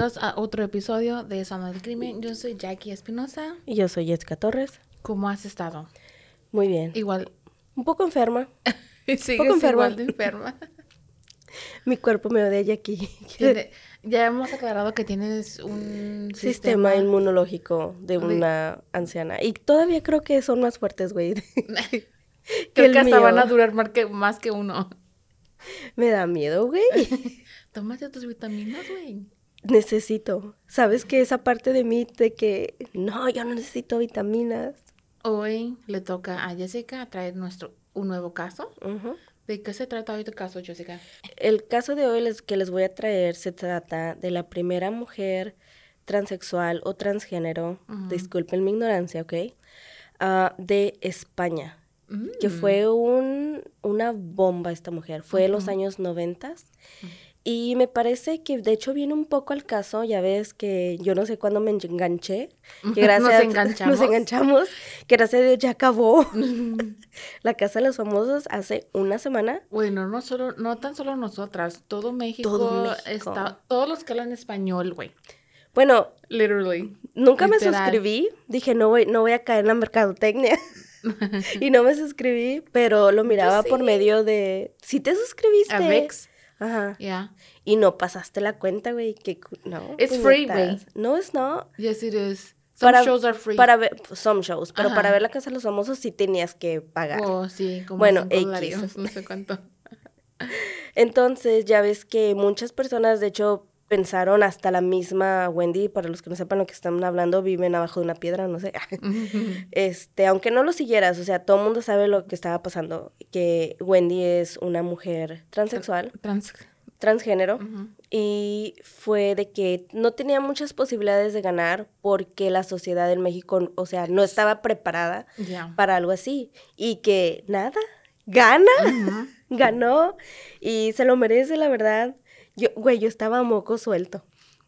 Bienvenidos a otro episodio de Zona del Crimen. Yo soy Jackie Espinosa. Y yo soy Jessica Torres. ¿Cómo has estado? Muy bien. Igual. Un poco enferma. Sí, poco enferma. igual de enferma. Mi cuerpo me odia Jackie. Ya hemos aclarado que tienes un Sistema sistema, inmunológico de una anciana. Y todavía creo que son más fuertes, güey. que Creo el que hasta van a durar más que, más que uno. Me da miedo, güey. Tómate tus vitaminas, güey. Necesito. ¿Sabes que esa parte de mí de que no, yo no necesito vitaminas? Hoy le toca a Jessica traer nuestro un nuevo caso. ¿De qué se trata hoy tu caso, Jessica? El caso de hoy les- que les voy a traer se trata de la primera mujer transexual o transgénero, disculpen mi ignorancia, ¿ok? Ah, de España, que Mm. fue un, una bomba esta mujer, fue en los años noventas. Y me parece que de hecho viene un poco al caso, ya ves que yo no sé cuándo me enganché, que gracias Nos enganchamos. nos enganchamos, que gracias a Dios ya acabó la Casa de los Famosos hace una semana. Bueno, no solo, no tan solo nosotras, todo México, Todo México. está, todos los que hablan español, güey. Bueno, Literally. Nunca me suscribí, dije no voy, no voy a caer en la mercadotecnia. y no me suscribí, pero lo miraba por medio de. Si te suscribiste. A VIX. Ajá. Yeah. Y no pasaste la cuenta, güey. Que no. It's free, puñetas. No es no. Yes, it is. Some Para- shows are free. Para ver, some shows, pero Ajá. para ver la casa de los famosos sí tenías que pagar. Oh, sí, como Bueno, X. no sé cuánto. Entonces, ya ves que muchas personas, de hecho, pensaron hasta la misma Wendy, para los que no sepan lo que están hablando, viven abajo de una piedra, no sé. este, aunque no lo siguieras, o sea, todo el mundo sabe lo que estaba pasando, que Wendy es una mujer transexual, Trans. transgénero, y fue de que no tenía muchas posibilidades de ganar porque la sociedad en México, o sea, no estaba preparada para algo así, y que nada, gana, ganó, y se lo merece, la verdad. Yo, güey, yo estaba moco suelto.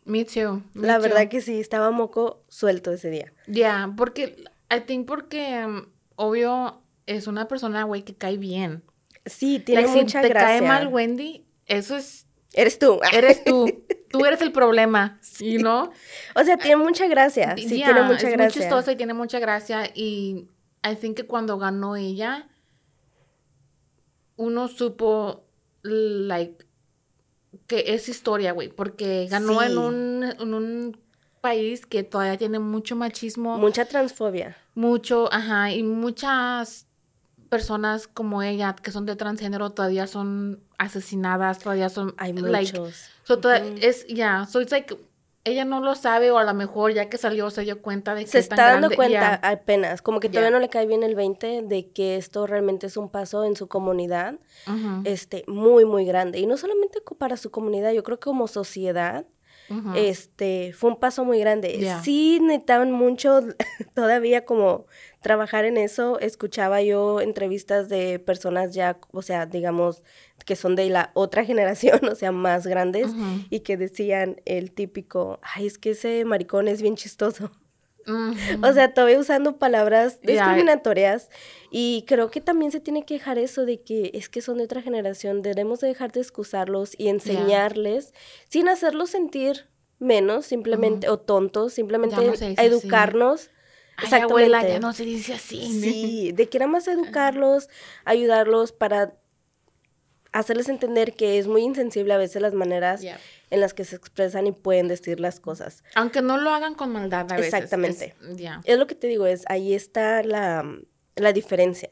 Me too. me La too. verdad que sí, estaba moco suelto ese día. Ya, porque, I think porque, um, obvio, es una persona, güey, que cae bien. Sí, tiene Like, si mucha te gracia. cae mal Wendy, eso es, Eres tú. eres tú. tú eres el problema, you know? o sea, tiene mucha gracia. Sí, tiene mucha es gracia. muy chistosa y tiene mucha gracia. Y I think que cuando ganó ella, uno supo, like, que es historia, güey. Porque ganó Sí. en, un, en un país que todavía tiene mucho machismo, Mucha transfobia. mucho, ajá, y muchas personas como ella, que son de transgénero, todavía son asesinadas, todavía son, Hay like, muchos. so toda- es, ya, so it's like, ella no lo sabe o a lo mejor ya que salió se dio cuenta de que Se es tan está dando grande, cuenta apenas, como que todavía no le cae bien el 20 de que esto realmente es un paso en su comunidad, este, muy, muy grande. Y no solamente para su comunidad, yo creo que como sociedad, este, fue un paso muy grande. Ya. Sí necesitaban mucho todavía como trabajar en eso. Escuchaba yo entrevistas de personas ya, o sea, digamos, que son de la otra generación, o sea, más grandes, y que decían el típico, ay, es que ese maricón es bien chistoso. Ujú. O sea, todavía usando palabras discriminatorias. Y creo que también se tiene que dejar eso de que es que son de otra generación. Debemos de dejar de excusarlos y enseñarles sin hacerlos sentir menos, simplemente, o tontos, simplemente no a así. educarnos Ay, abuela, ya no se dice así. Sí, de que era más educarlos, ayudarlos para hacerles entender que es muy insensible a veces las maneras en las que se expresan y pueden decir las cosas. Aunque no lo hagan con maldad a veces. Exactamente. Es, lo que te digo, es ahí está la, la diferencia.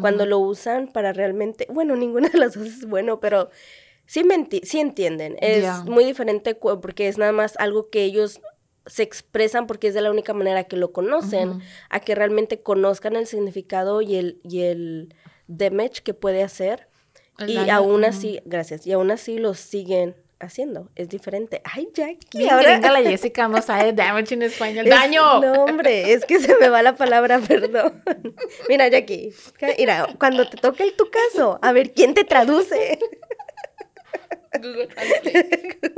Cuando lo usan para realmente, bueno, ninguna de las dos es bueno, pero sí, sí entienden. Es muy diferente porque es nada más algo que ellos se expresan porque es de la única manera que lo conocen, a que realmente conozcan el significado y el, y el damage que puede hacer. Y aún así, gracias, y aún así lo siguen haciendo. Es diferente. Ay, Jackie. ahora... la Jessica no sabe damage en español. ¡Daño! No, hombre, es que se me va la palabra, perdón. Mira, Jackie, mira, cuando te toque el tu caso, a ver, ¿quién te traduce? Google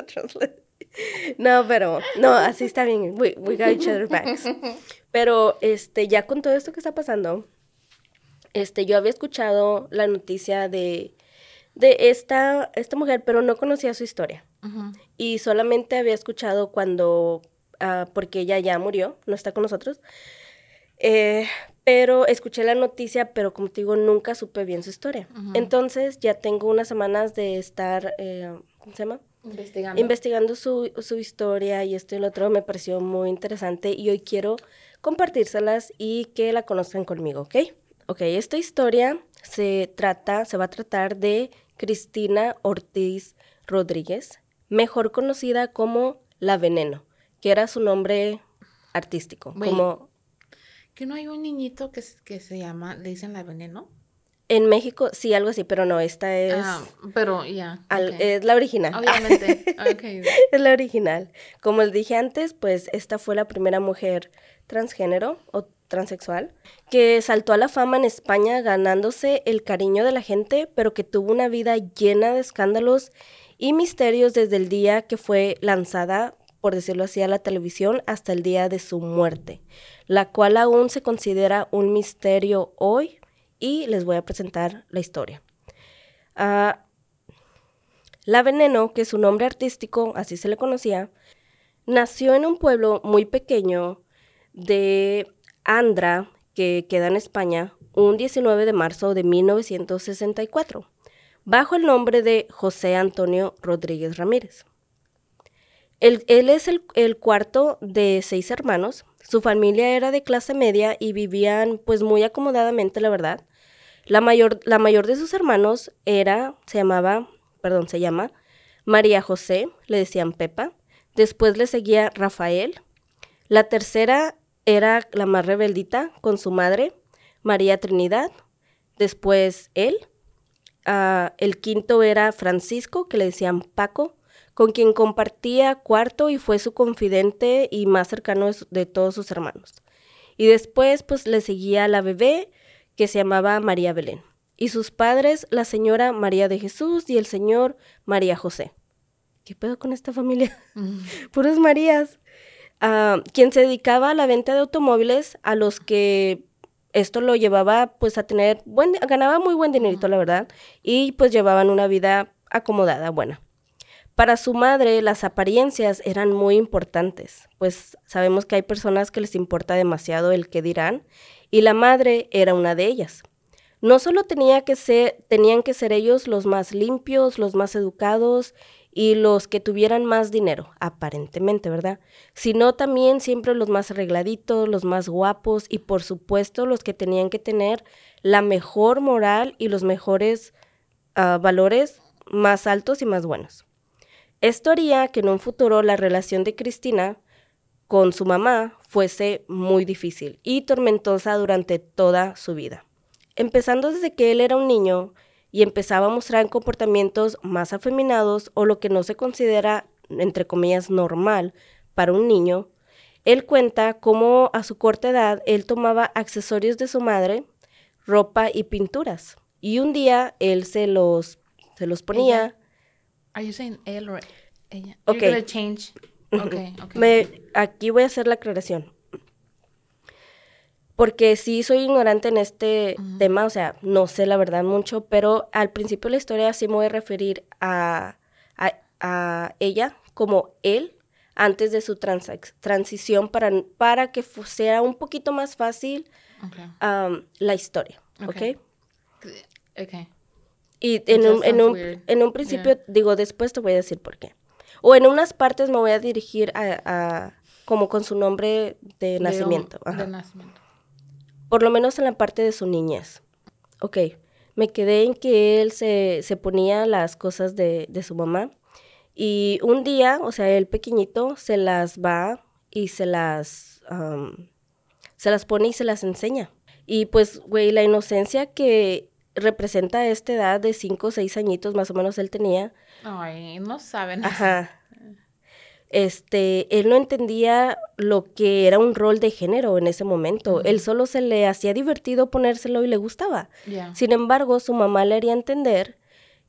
Translate. No, pero, no, así está bien. We, we got each other backs. Pero, este, ya con todo esto que está pasando, este, yo había escuchado la noticia de de esta, esta mujer, pero no conocía su historia. Y solamente había escuchado cuando, ah, porque ella ya murió, no está con nosotros. Eh, pero escuché la noticia, pero como te digo, nunca supe bien su historia. Entonces ya tengo unas semanas de estar, eh, ¿cómo se llama? Investigando. Investigando su, su, historia y esto y lo otro me pareció muy interesante y hoy quiero compartírselas y que la conozcan conmigo, ¿ok? Ok, esta historia se trata, se va a tratar de Cristina Ortiz Rodríguez, mejor conocida como La Veneno, que era su nombre artístico. como ¿Que no hay un niñito que, que se llama, le dicen La Veneno? En México, sí, algo así, pero no, esta es... Ah, pero ya. Es la original. Obviamente. es la original. Como les dije antes, pues esta fue la primera mujer transgénero o transexual, que saltó a la fama en España ganándose el cariño de la gente, pero que tuvo una vida llena de escándalos y misterios desde el día que fue lanzada, por decirlo así, a la televisión hasta el día de su muerte, la cual aún se considera un misterio hoy y les voy a presentar la historia. Ah, la Veneno, que es su nombre artístico, así se le conocía, nació en un pueblo muy pequeño de Andra, que queda en España, un 19 de marzo de 1964, bajo el nombre de José Antonio Rodríguez Ramírez. Él, es el, cuarto de seis hermanos. Su familia era de clase media y vivían pues muy acomodadamente, la verdad. La mayor, la mayor de sus hermanos era, se llamaba, perdón, se llama María José, le decían Pepa. Después le seguía Rafael. La tercera era la más rebeldita con su madre, María Trinidad, después él, ah, el quinto era Francisco, que le decían Paco, con quien compartía cuarto y fue su confidente y más cercano de, todos sus hermanos. Y después pues le seguía la bebé que se llamaba María Belén. Y sus padres, la señora María de Jesús y el señor María José. ¿Qué pedo con esta familia? Mm. Puros Marías. Ah, quien se dedicaba a la venta de automóviles a los que esto lo llevaba pues a tener buen ganaba muy buen dinerito la verdad y pues llevaban una vida acomodada buena. Para su madre las apariencias eran muy importantes pues sabemos que hay personas que les importa demasiado el que dirán y la madre era una de ellas. No solo tenía que ser, tenían que ser ellos los más limpios, los más educados y los que tuvieran más dinero, aparentemente, ¿verdad? Sino también siempre los más arregladitos, los más guapos y por supuesto los que tenían que tener la mejor moral y los mejores ah, valores más altos y más buenos. Esto haría que en un futuro la relación de Cristina con su mamá fuese muy difícil y tormentosa durante toda su vida. Empezando desde que él era un niño, y empezaba a mostrar comportamientos más afeminados o lo que no se considera, entre comillas, normal para un niño, él cuenta cómo a su corta edad él tomaba accesorios de su madre, ropa y pinturas. Y un día él se los, se los ponía. Are you saying él o ella? Okay. change. Okay, okay. Me, aquí voy a hacer la aclaración porque sí soy ignorante en este tema, o sea, no sé la verdad mucho, pero al principio de la historia sí me voy a referir a, a, ella como él, antes de su transición para, para que sea un poquito más fácil Okay. la historia, ¿ok? Ok. Okay. Y en un, en, un, en un principio, digo, después te voy a decir por qué. O en unas partes me voy a dirigir a, a- como con su nombre de nacimiento. De nacimiento. Por lo menos en la parte de su niñez. Ok, me quedé en que él se, se ponía las cosas de, de su mamá. Y un día, o sea, él pequeñito, se las va y se las, se las pone y se las enseña. Y pues, güey, la inocencia que representa esta edad de 5 o 6 añitos más o menos él tenía, Ay, no saben. Ajá. Este, él no entendía lo que era un rol de género en ese momento. Él solo se le hacía divertido ponérselo y le gustaba. Sin embargo, su mamá le haría entender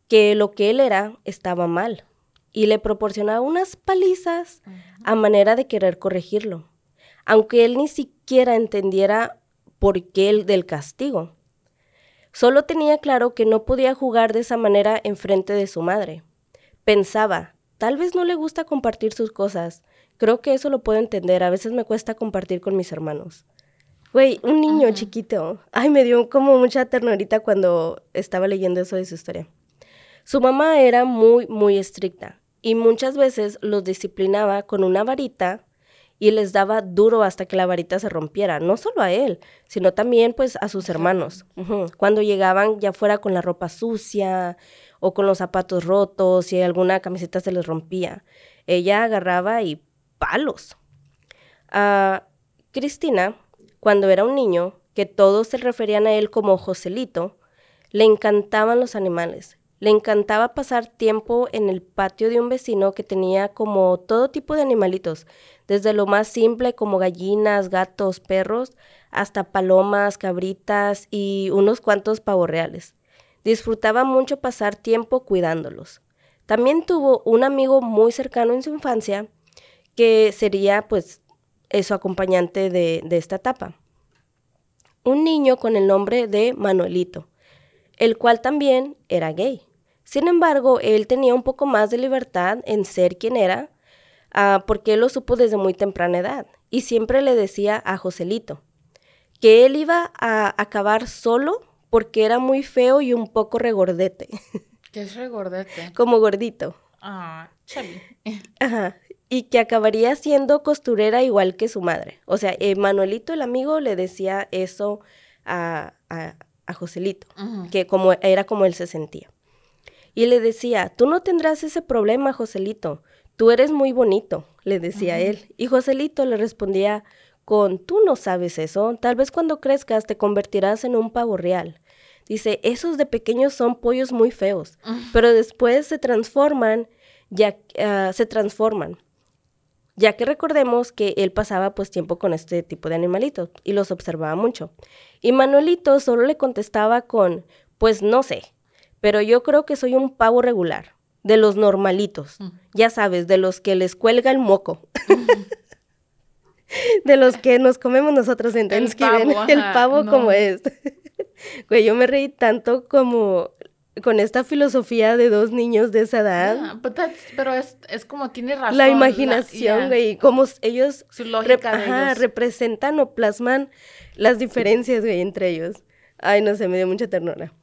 que lo que él era estaba mal y le proporcionaba unas palizas a manera de querer corregirlo, aunque él ni siquiera entendiera por qué el del castigo. Solo tenía claro que no podía jugar de esa manera en frente de su madre. Pensaba, tal vez no le gusta compartir sus cosas. Creo que eso lo puedo entender. A veces me cuesta compartir con mis hermanos. Güey, un niño chiquito. Ay, me dio como mucha ternurita cuando estaba leyendo eso de su historia. Su mamá era muy, muy estricta y muchas veces los disciplinaba con una varita y les daba duro hasta que la varita se rompiera, no solo a él, sino también pues a sus hermanos. Cuando llegaban ya fuera con la ropa sucia o con los zapatos rotos y alguna camiseta se les rompía, ella agarraba y palos. A Cristina, cuando era un niño, que todos se referían a él como Joselito, le encantaban los animales. Le encantaba pasar tiempo en el patio de un vecino que tenía como todo tipo de animalitos, desde lo más simple como gallinas, gatos, perros, hasta palomas, cabritas y unos cuantos pavos reales. Disfrutaba mucho pasar tiempo cuidándolos. También tuvo un amigo muy cercano en su infancia que sería pues su acompañante de, de esta etapa. Un niño con el nombre de Manuelito, el cual también era gay. Sin embargo, él tenía un poco más de libertad en ser quien era, ah, porque él lo supo desde muy temprana edad, y siempre le decía a Joselito que él iba a acabar solo porque era muy feo y un poco regordete, Que es regordete. como gordito. Ah, chubby. Ajá. Y que acabaría siendo costurera igual que su madre. O sea, eh, Manuelito, el amigo, le decía eso a, a, a Joselito, que como, era como él se sentía. Y le decía, tú no tendrás ese problema, Joselito. Tú eres muy bonito, le decía él. Y Joselito le respondía con, tú no sabes eso. Tal vez cuando crezcas te convertirás en un pavo real. Dice, esos de pequeños son pollos muy feos, pero después se transforman, ya ah, se transforman. Ya que recordemos que él pasaba pues tiempo con este tipo de animalitos y los observaba mucho. Y Manuelito solo le contestaba con, pues no sé, pero yo creo que soy un pavo regular, de los normalitos, ya sabes, de los que les cuelga el moco. de los que nos comemos nosotros en El Thanksgiving, pavo, el pavo no. como es. Güey, yo me reí tanto como con esta filosofía de dos niños de esa edad. Yeah, that's- pero es, es como tiene razón. la imaginación, yeah. güey, cómo s- ellos Su rep- lógica de ajá, ellos. representan o plasman las diferencias, güey, entre ellos. Ay, no sé, me dio mucha ternura.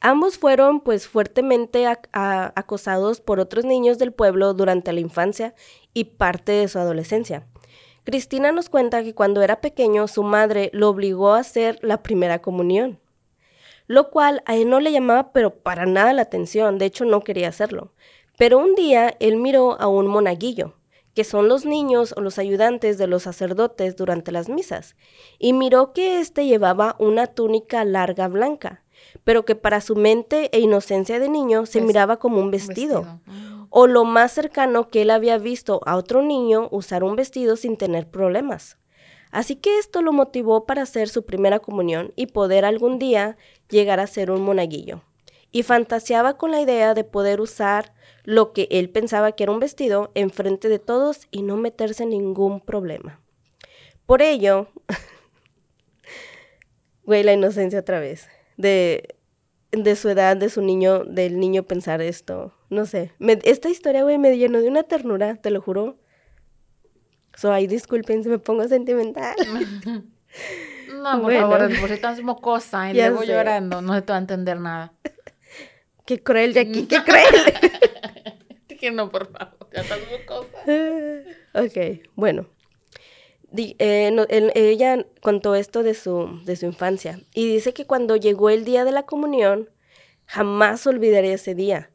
Ambos fueron, pues, fuertemente acosados por otros niños del pueblo durante la infancia y parte de su adolescencia. Cristina nos cuenta que cuando era pequeño su madre lo obligó a hacer la primera comunión, lo cual a él no le llamaba pero para nada la atención, de hecho no quería hacerlo. Pero un día él miró a un monaguillo, que son los niños o los ayudantes de los sacerdotes durante las misas, y miró que éste llevaba una túnica larga blanca, pero que para su mente e inocencia de niño se Ves- miraba como un Un vestido o lo más cercano que él había visto a otro niño usar un vestido sin tener problemas. Así que esto lo motivó para hacer su primera comunión y poder algún día llegar a ser un monaguillo. Y fantaseaba con la idea de poder usar lo que él pensaba que era un vestido en frente de todos y no meterse en ningún problema. Por ello, güey, la inocencia otra vez, de, de su edad, de su niño, del niño pensar esto, no sé. Me- esta historia, güey, me llenó de una ternura, te lo juro. So, ahí disculpen si me pongo sentimental. no, por favor, por si estás mocosa y luego llorando, no se te va a entender nada. Qué cruel, Jackie, qué cruel. Dije, no, por favor, ya estás mocosa. ok, bueno. Eh, ella contó esto de su, de su infancia y dice que cuando llegó el día de la comunión, jamás olvidaría ese día,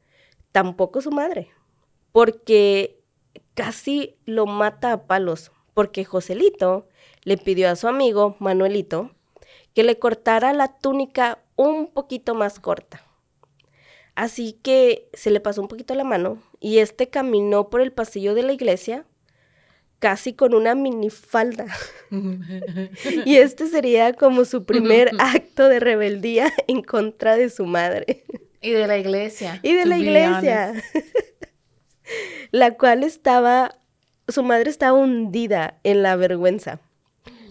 tampoco su madre, porque casi lo mata a palos, porque Joselito le pidió a su amigo Manuelito que le cortara la túnica un poquito más corta. Así que se le pasó un poquito la mano y este caminó por el pasillo de la iglesia casi con una minifalda. y este sería como su primer acto de rebeldía en contra de su madre. Y de la iglesia. Y de la iglesia. la cual estaba, su madre estaba hundida en la vergüenza.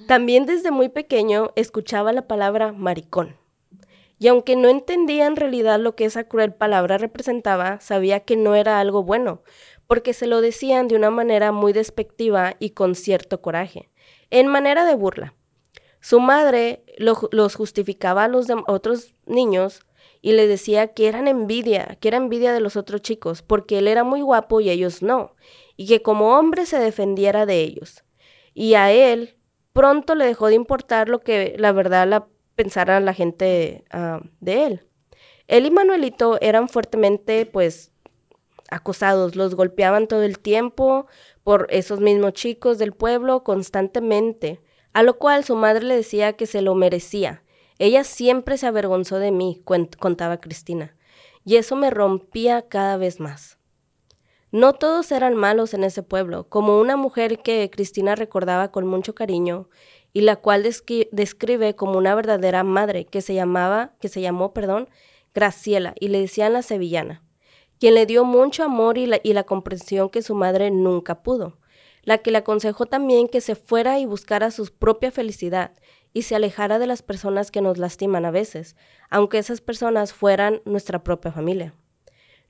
También desde muy pequeño escuchaba la palabra maricón. Y aunque no entendía en realidad lo que esa cruel palabra representaba, sabía que no era algo bueno, porque se lo decían de una manera muy despectiva y con cierto coraje, en manera de burla. Su madre los justificaba a los otros niños y le decía que eran envidia, que era envidia de los otros chicos, porque él era muy guapo y ellos no, y que como hombre se defendiera de ellos. Y a él pronto le dejó de importar lo que la verdad la pensara la gente ah, de él. Él y Manuelito eran fuertemente, pues, acosados, los golpeaban todo el tiempo por esos mismos chicos del pueblo constantemente, a lo cual su madre le decía que se lo merecía. Ella siempre se avergonzó de mí, contaba Cristina, y eso me rompía cada vez más. No todos eran malos en ese pueblo, como una mujer que Cristina recordaba con mucho cariño y la cual describe como una verdadera madre que se llamaba, que se llamó, perdón, Graciela y le decían la sevillana quien le dio mucho amor y la, comprensión que su madre nunca pudo, la que le aconsejó también que se fuera y buscara su propia felicidad y se alejara de las personas que nos lastiman a veces, aunque esas personas fueran nuestra propia familia.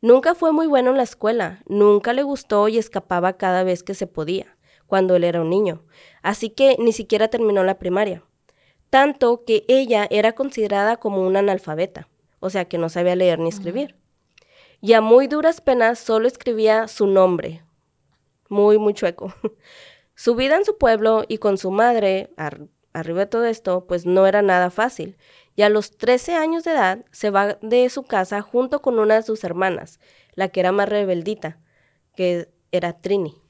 Nunca fue muy bueno en la escuela, nunca le gustó y escapaba cada vez que se podía, cuando él era un niño, así que ni siquiera terminó la primaria. Tanto que ella era considerada como una analfabeta, o sea que no sabía leer ni escribir y a muy duras penas solo escribía su nombre, muy, muy chueco. su vida en su pueblo y con su madre, arriba de todo esto, pues no era nada fácil. Y a los 13 años de edad se va de su casa junto con una de sus hermanas, la que era más rebeldita, que era Trini.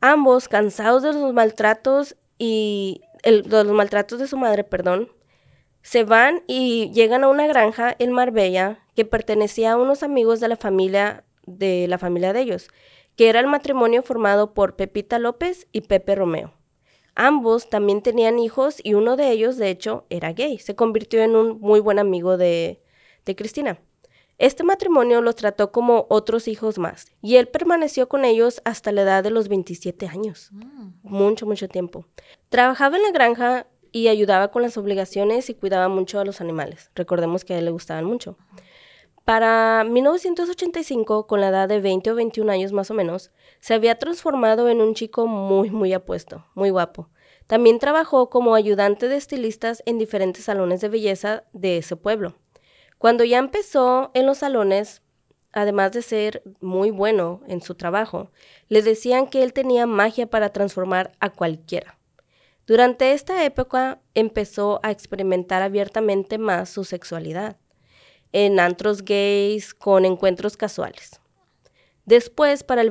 Ambos, cansados de los maltratos y de los maltratos de su madre, perdón, se van y llegan a una granja en Marbella que pertenecía a unos amigos de la familia de la familia de ellos, que era el matrimonio formado por Pepita López y Pepe Romeo. Ambos también tenían hijos y uno de ellos, de hecho, era gay. Se convirtió en un muy buen amigo de, de Cristina. Este matrimonio los trató como otros hijos más y él permaneció con ellos hasta la edad de los 27 años. Mm. Mucho, mucho tiempo. Trabajaba en la granja y ayudaba con las obligaciones y cuidaba mucho a los animales. Recordemos que a él le gustaban mucho. Para 1985, con la edad de 20 o 21 años más o menos, se había transformado en un chico muy, muy apuesto, muy guapo. También trabajó como ayudante de estilistas en diferentes salones de belleza de ese pueblo. Cuando ya empezó en los salones, además de ser muy bueno en su trabajo, le decían que él tenía magia para transformar a cualquiera. Durante esta época empezó a experimentar abiertamente más su sexualidad, en antros gays con encuentros casuales. Después, para el,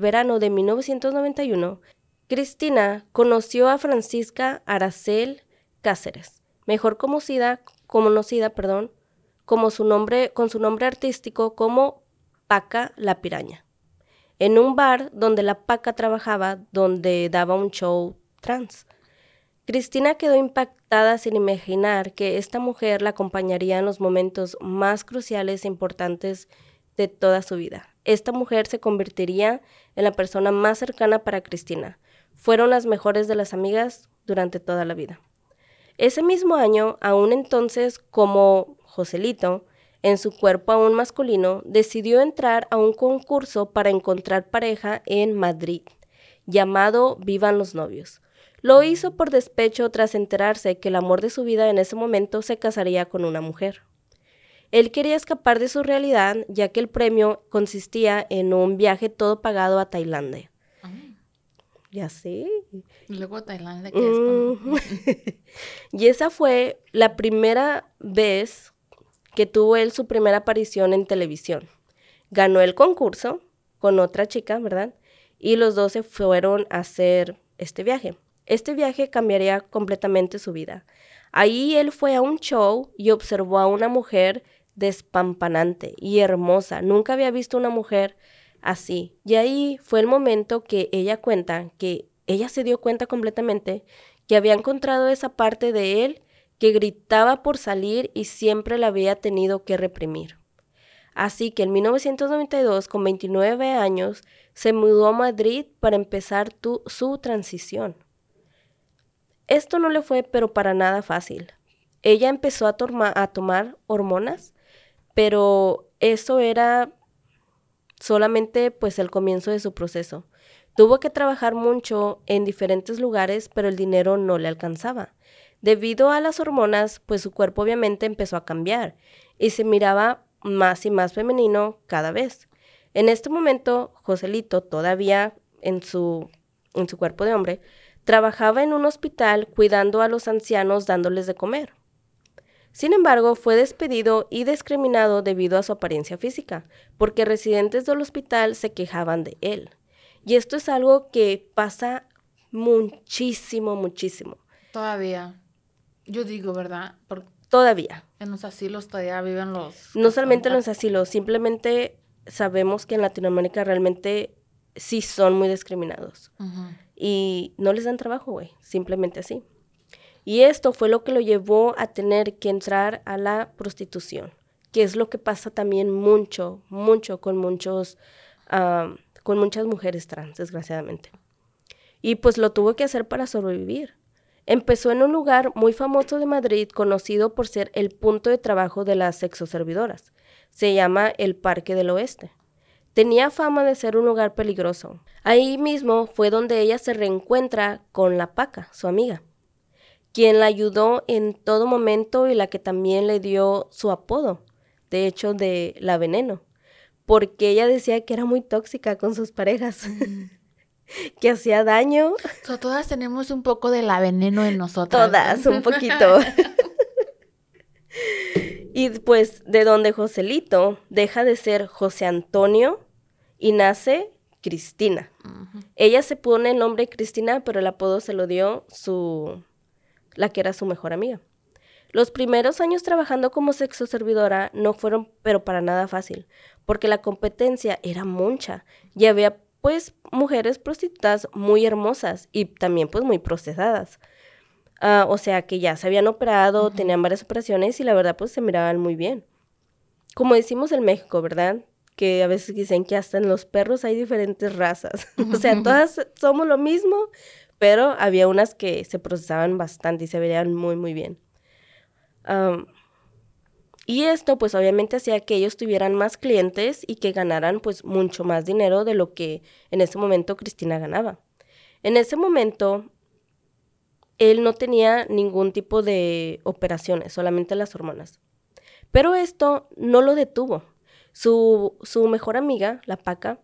verano de 1991, Cristina conoció a Francisca Aracel Cáceres, mejor conocida, como su nombre, con su nombre artístico como Paca la Piraña, en un bar donde la Paca trabajaba, donde daba un show trans. Cristina quedó impactada sin imaginar que esta mujer la acompañaría en los momentos más cruciales e importantes de toda su vida. Esta mujer se convertiría en la persona más cercana para Cristina. Fueron las mejores de las amigas durante toda la vida. Ese mismo año, aún entonces como Joselito, en su cuerpo aún masculino, decidió entrar a un concurso para encontrar pareja en Madrid llamado Vivan los novios. Lo hizo por despecho tras enterarse que el amor de su vida en ese momento se casaría con una mujer. Él quería escapar de su realidad, ya que el premio consistía en un viaje todo pagado a Tailandia. Ya sé. Y luego Tailandia, que es como... y esa fue la primera vez que tuvo él su primera aparición en televisión. Ganó el concurso con otra chica, ¿verdad? Y los dos se fueron a hacer este viaje. Este viaje cambiaría completamente su vida. Ahí él fue a un show y observó a una mujer despampanante y hermosa. Nunca había visto una mujer así. Y ahí fue el momento que ella cuenta que ella se dio cuenta completamente que había encontrado esa parte de él que gritaba por salir y siempre la había tenido que reprimir. Así que en 1992, con 29 años, se mudó a Madrid para empezar su transición. Esto no le fue pero para nada fácil. Ella empezó a, a tomar hormonas, pero eso era solamente pues el comienzo de su proceso. Tuvo que trabajar mucho en diferentes lugares, pero el dinero no le alcanzaba. Debido a las hormonas, pues su cuerpo obviamente empezó a cambiar y se miraba más y más femenino cada vez. En este momento, Joselito, todavía en su, en su cuerpo de hombre, trabajaba en un hospital cuidando a los ancianos dándoles de comer. Sin embargo, fue despedido y discriminado debido a su apariencia física, porque residentes del hospital se quejaban de él. Y esto es algo que pasa muchísimo, muchísimo. Todavía. Yo digo, ¿verdad? todavía. En los asilos todavía viven los... No solamente en los asilos, simplemente sabemos que en Latinoamérica realmente sí son muy discriminados. Y no les dan trabajo, güey, simplemente así. Y esto fue lo que lo llevó a tener que entrar a la prostitución, que es lo que pasa también mucho, mucho con muchos, con muchas mujeres trans, desgraciadamente. Y pues lo tuvo que hacer para sobrevivir. Empezó en un lugar muy famoso de Madrid, conocido por ser el punto de trabajo de las sexoservidoras. Se llama el Parque del Oeste. Tenía fama de ser un lugar peligroso. Ahí mismo fue donde ella se reencuentra con la Paca, su amiga quien la ayudó en todo momento y la que también le dio su apodo, de hecho, de la veneno, porque ella decía que era muy tóxica con sus parejas, que hacía daño. todas tenemos un poco de la veneno en nosotras. Todas, un poquito. y pues de donde Joselito deja de ser José Antonio y nace Cristina. Ella se pone el nombre Cristina, pero el apodo se lo dio su la que era su mejor amiga. Los primeros años trabajando como sexo servidora no fueron pero para nada fácil, porque la competencia era mucha y había pues mujeres prostitutas muy hermosas y también pues muy procesadas. Ah, o sea que ya se habían operado, tenían varias operaciones y la verdad pues se miraban muy bien. Como decimos en México, ¿verdad? Que a veces dicen que hasta en los perros hay diferentes razas. o sea, todas somos lo mismo, pero había unas que se procesaban bastante y se veían muy, muy bien. y esto pues obviamente hacía que ellos tuvieran más clientes y que ganaran pues mucho más dinero de lo que en ese momento Cristina ganaba. En ese momento él no tenía ningún tipo de operaciones, solamente las hormonas. Pero esto no lo detuvo. Su, su mejor amiga, la Paca,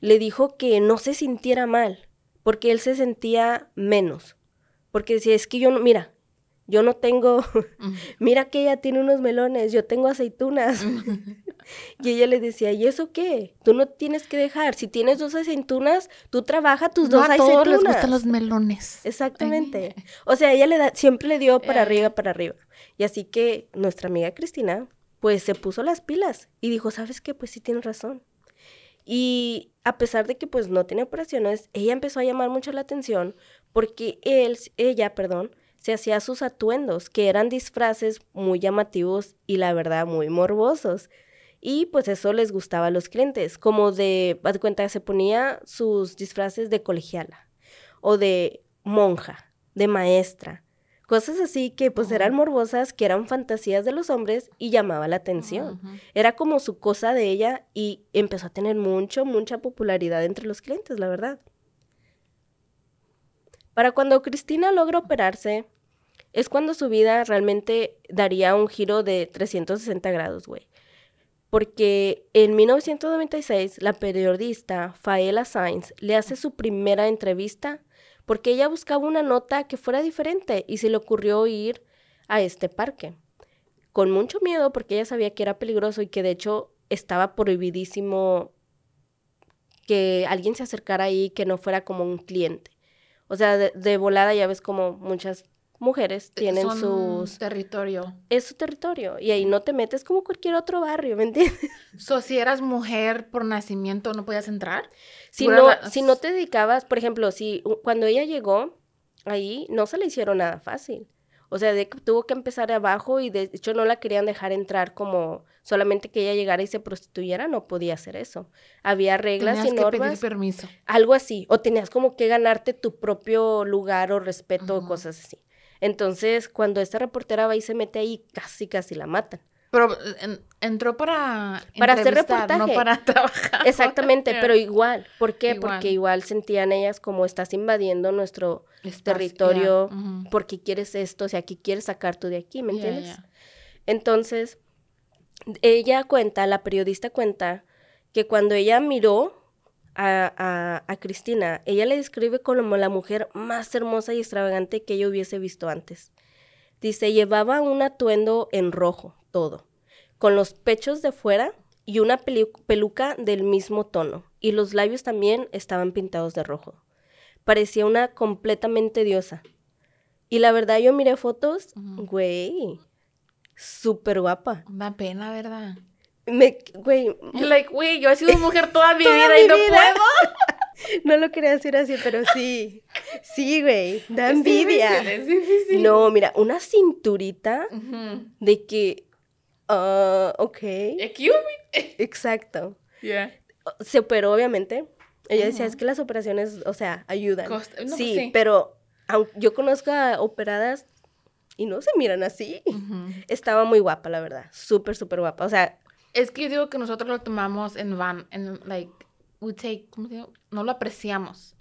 le dijo que no se sintiera mal, porque él se sentía menos. Porque decía, es que yo no, mira, yo no tengo, mira que ella tiene unos melones, yo tengo aceitunas. y ella le decía, ¿y eso qué? Tú no tienes que dejar, si tienes dos aceitunas, tú trabaja tus dos aceitunas. A todos les gustan los melones. Exactamente. O sea, ella le da, siempre le dio para arriba, para arriba. Y así que nuestra amiga Cristina, pues se puso las pilas y dijo, ¿sabes qué? Pues sí tienes razón. Y a pesar de que pues no tenía operaciones, ella empezó a llamar mucho la atención porque él, ella, perdón, se hacía sus atuendos, que eran disfraces muy llamativos y la verdad muy morbosos. Y pues eso les gustaba a los clientes, como de, haz cuenta, se ponía sus disfraces de colegiala o de monja, de maestra, Cosas así que pues eran morbosas, que eran fantasías de los hombres y llamaba la atención. Era como su cosa de ella y empezó a tener mucho, mucha popularidad entre los clientes, la verdad. Para cuando Cristina logra operarse, es cuando su vida realmente daría un giro de 360 grados, güey. Porque en 1996 la periodista Faela Sainz le hace su primera entrevista porque ella buscaba una nota que fuera diferente y se le ocurrió ir a este parque. Con mucho miedo porque ella sabía que era peligroso y que de hecho estaba prohibidísimo que alguien se acercara ahí que no fuera como un cliente. O sea, de, volada ya ves como muchas mujeres tienen su territorio. Es su territorio y ahí no te metes como cualquier otro barrio, ¿me entiendes? So, si eras mujer por nacimiento no podías entrar. Si no, si no te dedicabas, por ejemplo, si cuando ella llegó ahí no se le hicieron nada fácil. O sea, de, tuvo que empezar abajo y de hecho no la querían dejar entrar como solamente que ella llegara y se prostituyera, no podía hacer eso. Había reglas y normas. Que pedir permiso. Algo así. O tenías como que ganarte tu propio lugar o respeto o cosas así. Entonces, cuando esta reportera va y se mete ahí, casi, casi la matan. Pero entró para para hacer reportaje, no para trabajar. Exactamente, pero igual. ¿Por qué? Porque igual sentían ellas como estás invadiendo nuestro territorio, porque quieres esto, o sea, ¿qué quieres sacar tú de aquí? ¿Me entiendes? Entonces, ella cuenta, la periodista cuenta, que cuando ella miró a, a, Cristina, ella le describe como la mujer más hermosa y extravagante que ella hubiese visto antes. Dice, llevaba un atuendo en rojo, todo, con los pechos de fuera y una peluca del mismo tono, y los labios también estaban pintados de rojo. Parecía una completamente diosa. Y la verdad, yo miré fotos, güey, súper guapa. Da pena, ¿verdad? Me, güey. Like, güey, yo he sido mujer toda mi vida y no puedo. no lo quería decir así, pero sí. Sí, güey. Da envidia. es difícil. No, mira, una cinturita de que Uh, ok. Exacto. Se operó, obviamente. Ella decía, es que las operaciones, o sea, ayudan. Pues sí, pero yo conozco a operadas y no se miran así. Estaba muy guapa, la verdad. Súper, súper guapa. O sea... Es que yo digo que nosotros lo tomamos en van, en, like, we take, ¿cómo llama? No lo apreciamos.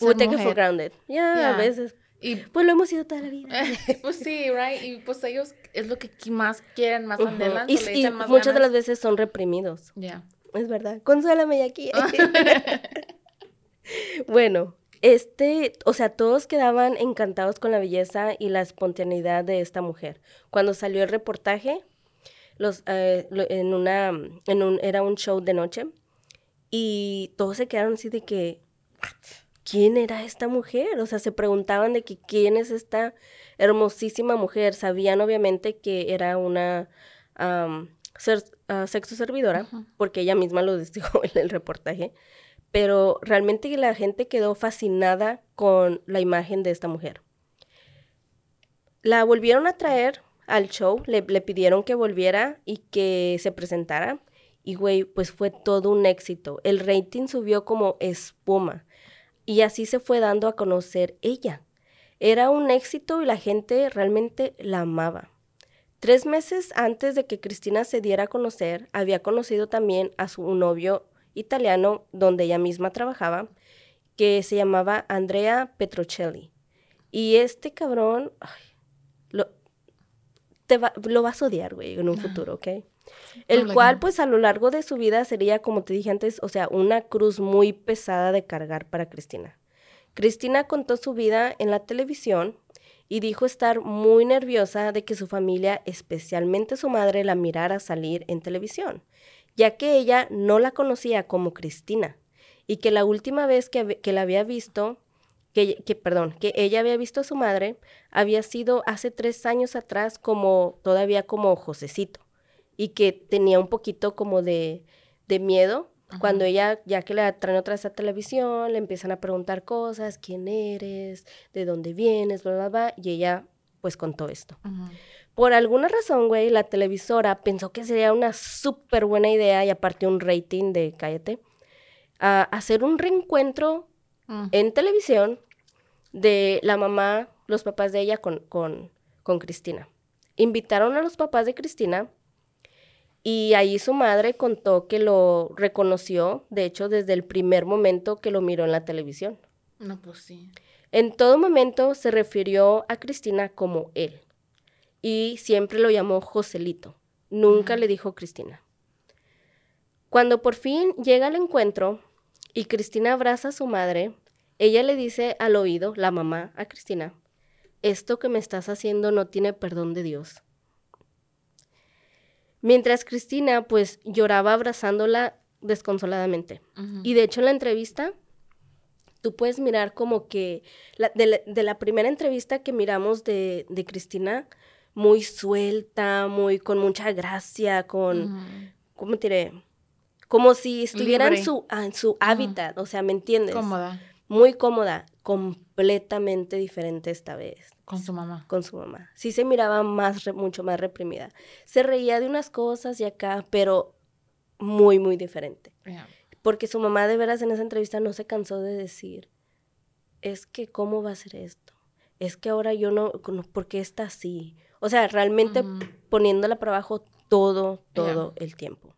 We take it for grounded. Ya, a veces. Y pues lo hemos sido toda la vida. pues sí, right. Y pues ellos es lo que más quieren, más uh Y, muchas de las veces son reprimidos. Ya. Es verdad. Consuélame aquí. bueno, este, o sea, todos quedaban encantados con la belleza y la espontaneidad de esta mujer. Cuando salió el reportaje, los, eh, en una, en un, era un show de noche y todos se quedaron así de que, ¿quién era esta mujer? O sea, se preguntaban de que quién es esta hermosísima mujer. Sabían obviamente que era una ah, sexo servidora, porque ella misma lo dijo en el reportaje, pero realmente la gente quedó fascinada con la imagen de esta mujer. La volvieron a traer al show, le, le pidieron que volviera y que se presentara. Y güey, pues fue todo un éxito. El rating subió como espuma. Y así se fue dando a conocer ella. Era un éxito y la gente realmente la amaba. Tres meses antes de que Cristina se diera a conocer, había conocido también a su novio italiano, donde ella misma trabajaba, que se llamaba Andrea Petrocelli. Y este cabrón, te va, lo vas a odiar, güey, en un futuro, ¿ok? El cual, pues a lo largo de su vida sería, como te dije antes, o sea, una cruz muy pesada de cargar para Cristina. Cristina contó su vida en la televisión y dijo estar muy nerviosa de que su familia, especialmente su madre, la mirara salir en televisión, ya que ella no la conocía como Cristina y que la última vez que, la había visto, que, que, perdón, que ella había visto a su madre, había sido hace tres años atrás como, todavía como Josecito y que tenía un poquito como de, miedo. Cuando ella, ya que la traen otra vez a televisión, le empiezan a preguntar cosas, quién eres, de dónde vienes, bla, bla, bla, y ella pues contó esto. Por alguna razón, güey, la televisora pensó que sería una súper buena idea y aparte un rating de, cállate, hacer un reencuentro mm. en televisión de la mamá, los papás de ella con, con, con Cristina. Invitaron a los papás de Cristina y ahí su madre contó que lo reconoció, de hecho, desde el primer momento que lo miró en la televisión. No, pues sí. En todo momento se refirió a Cristina como él y siempre lo llamó Joselito. Nunca le dijo Cristina. Cuando por fin llega al encuentro y Cristina abraza a su madre, ella le dice al oído, la mamá, a Cristina, esto que me estás haciendo no tiene perdón de Dios. Mientras Cristina pues lloraba abrazándola desconsoladamente. Y de hecho en la entrevista, tú puedes mirar como que de, la, primera entrevista que miramos de, Cristina, muy suelta, muy con mucha gracia, con, ¿cómo te diré? Como si estuviera en su, en su hábitat, o sea, ¿me entiendes? Cómoda. Muy cómoda, completamente diferente esta vez. Con su mamá. Con su mamá. Sí se miraba más, mucho más reprimida. Se reía de unas cosas y acá, pero muy, muy diferente. Porque su mamá de veras en esa entrevista no se cansó de decir, es que cómo va a ser esto. Es que ahora yo no, ¿por qué está así? O sea, realmente poniéndola para abajo todo, todo el tiempo.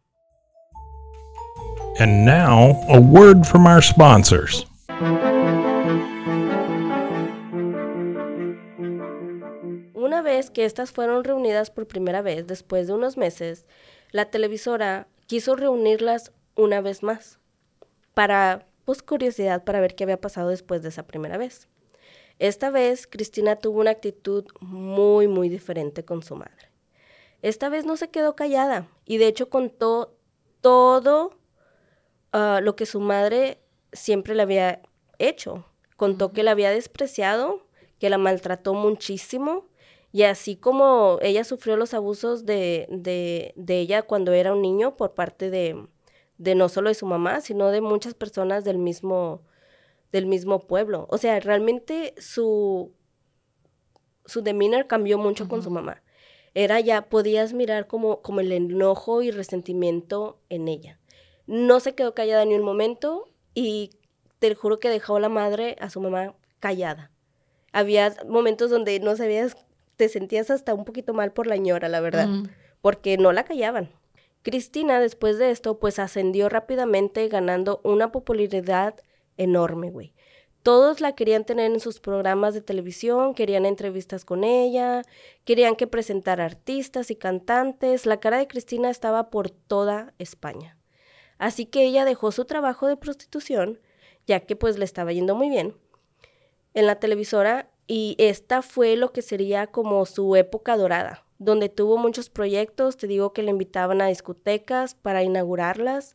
And now, a word from our sponsors. Una vez que estas fueron reunidas por primera vez, después de unos meses, la televisora quiso reunirlas una vez más para, pues, curiosidad para ver qué había pasado después de esa primera vez. Esta vez, Cristina tuvo una actitud muy, muy diferente con su madre. Esta vez no se quedó callada y de hecho contó todo ah, lo que su madre siempre le había hecho. Contó que la había despreciado, que la maltrató muchísimo y así como ella sufrió los abusos de, de, ella cuando era un niño por parte de, de, no solo de su mamá, sino de muchas personas del mismo, del mismo pueblo. O sea, realmente su, su demeanor cambió mucho con su mamá. Era ya, podías mirar como, como el enojo y resentimiento en ella. No se quedó callada ni un momento y te juro que dejó la madre a su mamá callada. Había momentos donde no sabías te sentías hasta un poquito mal por la ñora, la verdad, porque no la callaban. Cristina, después de esto, pues ascendió rápidamente, ganando una popularidad enorme, güey. Todos la querían tener en sus programas de televisión, querían entrevistas con ella, querían que presentara artistas y cantantes. La cara de Cristina estaba por toda España. Así que ella dejó su trabajo de prostitución, ya que pues le estaba yendo muy bien, en la televisora y esta fue lo que sería como su época dorada, donde tuvo muchos proyectos, te digo que le invitaban a discotecas para inaugurarlas,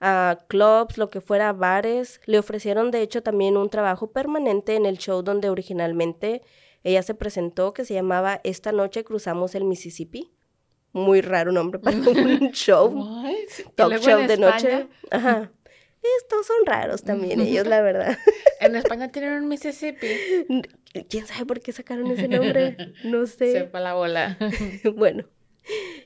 a clubs, lo que fuera, bares. Le ofrecieron de hecho también un trabajo permanente en el show donde originalmente ella se presentó, que se llamaba Esta noche cruzamos el Mississippi. Muy raro nombre para un show. Talk show de noche. Ajá. Estos son raros también ellos, la verdad. En España tienen un Mississippi. ¿Quién sabe por qué sacaron ese nombre? No sé. Sepa la bola. bueno.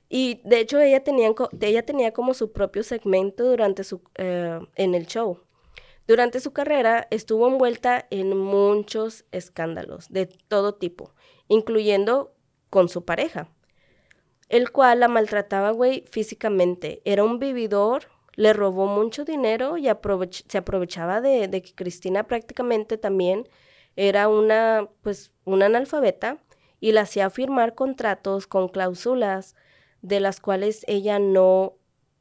Y de hecho ella tenía, ella tenía como su propio segmento durante su, eh, en el show. Durante su carrera estuvo envuelta en muchos escándalos de todo tipo, incluyendo con su pareja, el cual la maltrataba, güey, físicamente. Era un vividor le robó mucho dinero y se aprovechaba de, que Cristina prácticamente también era una, pues, una analfabeta y la hacía firmar contratos con cláusulas de las cuales ella no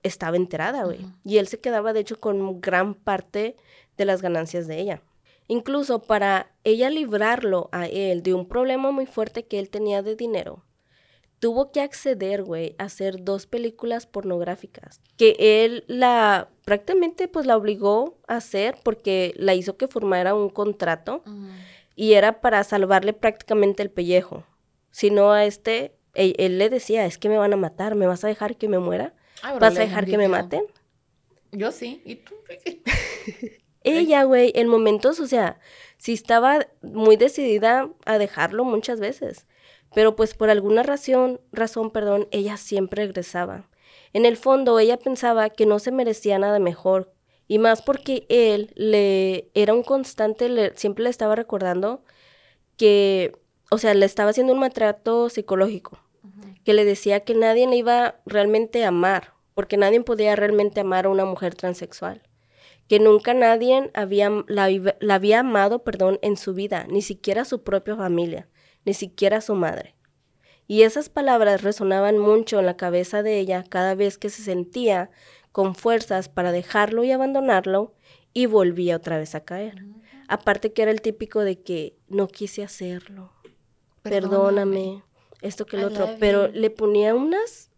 estaba enterada, güey. Y él se quedaba, de hecho, con gran parte de las ganancias de ella. Incluso para ella librarlo a él de un problema muy fuerte que él tenía de dinero, tuvo que acceder, güey, a hacer dos películas pornográficas. Que él la, prácticamente pues la obligó a hacer porque la hizo que formara un contrato y era para salvarle prácticamente el pellejo. Si no a este, él, le decía, es que me van a matar, ¿me vas a dejar que me muera? ¿Vas a dejar que me maten? Yo sí, ¿y tú? Ella, güey, en momentos, o sea, sí estaba muy decidida a dejarlo muchas veces pero pues por alguna razón, razón, perdón, ella siempre regresaba. En el fondo ella pensaba que no se merecía nada mejor, y más porque él le era un constante, le, siempre le estaba recordando que, o sea, le estaba haciendo un maltrato psicológico, que le decía que nadie le iba realmente a amar, porque nadie podía realmente amar a una mujer transexual, que nunca nadie había, la, la había amado perdón, en su vida, ni siquiera su propia familia, ni siquiera su madre. Y esas palabras resonaban mucho en la cabeza de ella cada vez que se sentía con fuerzas para dejarlo y abandonarlo y volvía otra vez a caer. Aparte que era el típico de que no quise hacerlo, perdóname, esto que el otro, pero le ponía unas...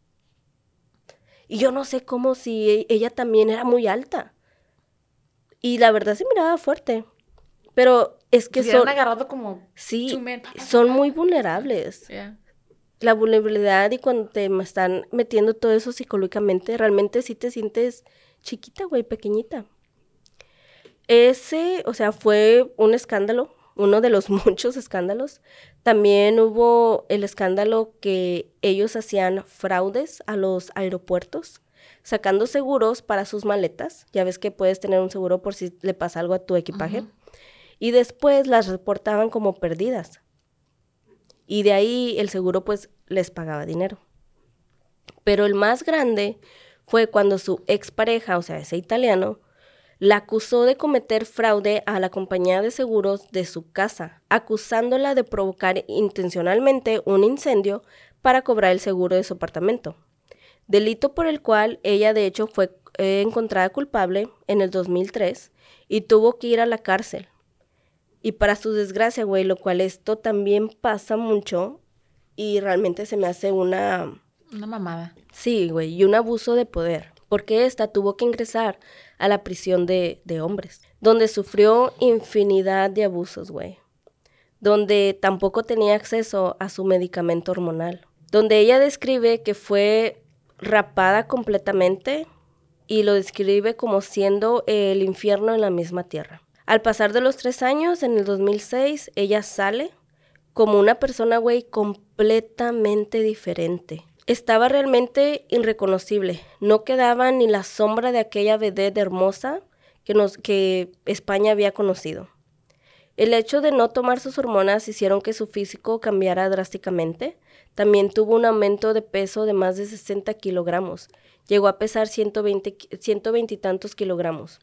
Y yo no sé cómo si ella también era muy alta. Y la verdad se miraba fuerte. Pero es que son... agarrado como... Sí, son muy vulnerables. La vulnerabilidad y cuando te están metiendo todo eso psicológicamente, realmente sí te sientes chiquita, güey, pequeñita. Ese, o sea, fue un escándalo, uno de los muchos escándalos. También hubo el escándalo que ellos hacían fraudes a los aeropuertos, sacando seguros para sus maletas. Ya ves que puedes tener un seguro por si le pasa algo a tu equipaje. Y después las reportaban como perdidas. Y de ahí el seguro pues les pagaba dinero. Pero el más grande fue cuando su expareja, o sea, ese italiano, la acusó de cometer fraude a la compañía de seguros de su casa, acusándola de provocar intencionalmente un incendio para cobrar el seguro de su apartamento. Delito por el cual ella de hecho fue eh, encontrada culpable en el 2003 y tuvo que ir a la cárcel. Y para su desgracia, güey, lo cual esto también pasa mucho y realmente se me hace una... Una mamada. Sí, güey, y un abuso de poder porque ésta tuvo que ingresar a la prisión de, de hombres, donde sufrió infinidad de abusos, güey, donde tampoco tenía acceso a su medicamento hormonal, donde ella describe que fue rapada completamente y lo describe como siendo el infierno en la misma tierra. Al pasar de los tres años, en el 2006, ella sale como una persona, güey, completamente diferente. Estaba realmente irreconocible. No quedaba ni la sombra de aquella vedette hermosa que, España había conocido. El hecho de no tomar sus hormonas hicieron que su físico cambiara drásticamente. También tuvo un aumento de peso de más de 60 kilogramos. Llegó a pesar 120, 120 y tantos kilogramos.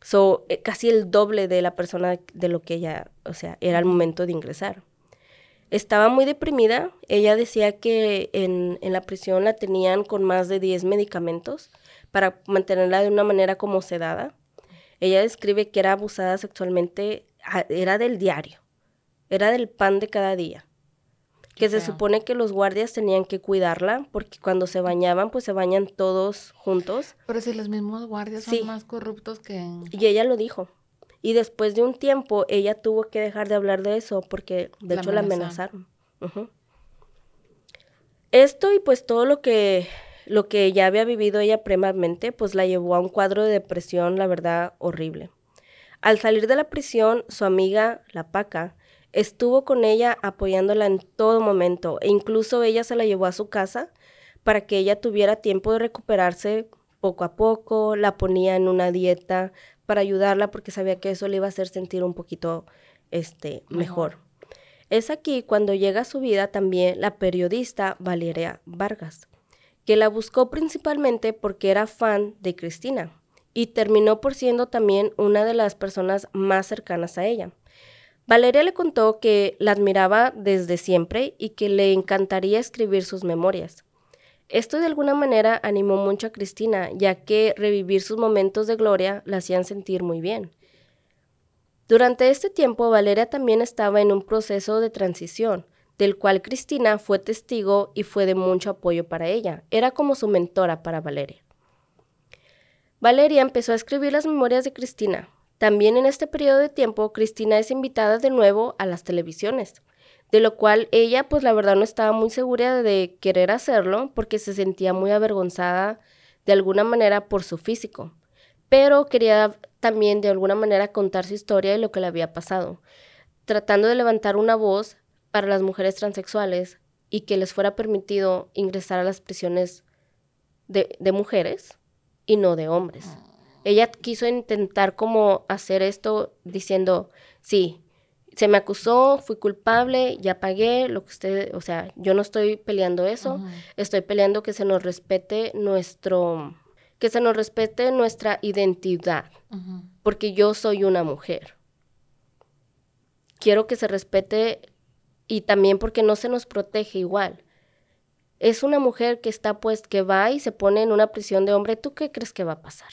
So, eh, casi el doble de la persona de lo que ella, o sea, era al momento de ingresar. Estaba muy deprimida. Ella decía que en, la prisión la tenían con más de 10 medicamentos para mantenerla de una manera como sedada. Ella describe que era abusada sexualmente, era del diario, era del pan de cada día. Que se supone que los guardias tenían que cuidarla porque cuando se bañaban, pues se bañan todos juntos. Pero si los mismos guardias son más corruptos que... Y ella lo dijo. Y después de un tiempo, ella tuvo que dejar de hablar de eso porque, de hecho, la amenazaron. Esto y pues todo lo que, lo que ya había vivido ella previamente, pues la llevó a un cuadro de depresión, la verdad, horrible. Al salir de la prisión, su amiga, la Paca, estuvo con ella apoyándola en todo momento e incluso ella se la llevó a su casa para que ella tuviera tiempo de recuperarse poco a poco, la ponía en una dieta para ayudarla porque sabía que eso le iba a hacer sentir un poquito este, mejor. Es aquí cuando llega a su vida también la periodista Valeria Vargas, que la buscó principalmente porque era fan de Cristina y terminó por siendo también una de las personas más cercanas a ella. Valeria le contó que la admiraba desde siempre y que le encantaría escribir sus memorias. Esto de alguna manera animó mucho a Cristina, ya que revivir sus momentos de gloria la hacían sentir muy bien. Durante este tiempo, Valeria también estaba en un proceso de transición, del cual Cristina fue testigo y fue de mucho apoyo para ella. Era como su mentora para Valeria. Valeria empezó a escribir las memorias de Cristina. También en este periodo de tiempo, Cristina es invitada de nuevo a las televisiones de lo cual ella pues la verdad no estaba muy segura de querer hacerlo porque se sentía muy avergonzada de alguna manera por su físico, pero quería también de alguna manera contar su historia y lo que le había pasado, tratando de levantar una voz para las mujeres transexuales y que les fuera permitido ingresar a las prisiones de, de mujeres y no de hombres. Ella quiso intentar como hacer esto diciendo, sí, se me acusó, fui culpable, ya pagué, lo que usted, o sea, yo no estoy peleando eso, estoy peleando que se nos respete nuestro, que se nos respete nuestra identidad, porque yo soy una mujer. Quiero que se respete y también porque no se nos protege igual. Es una mujer que está pues que va y se pone en una prisión de hombre. ¿Tú qué crees que va a pasar?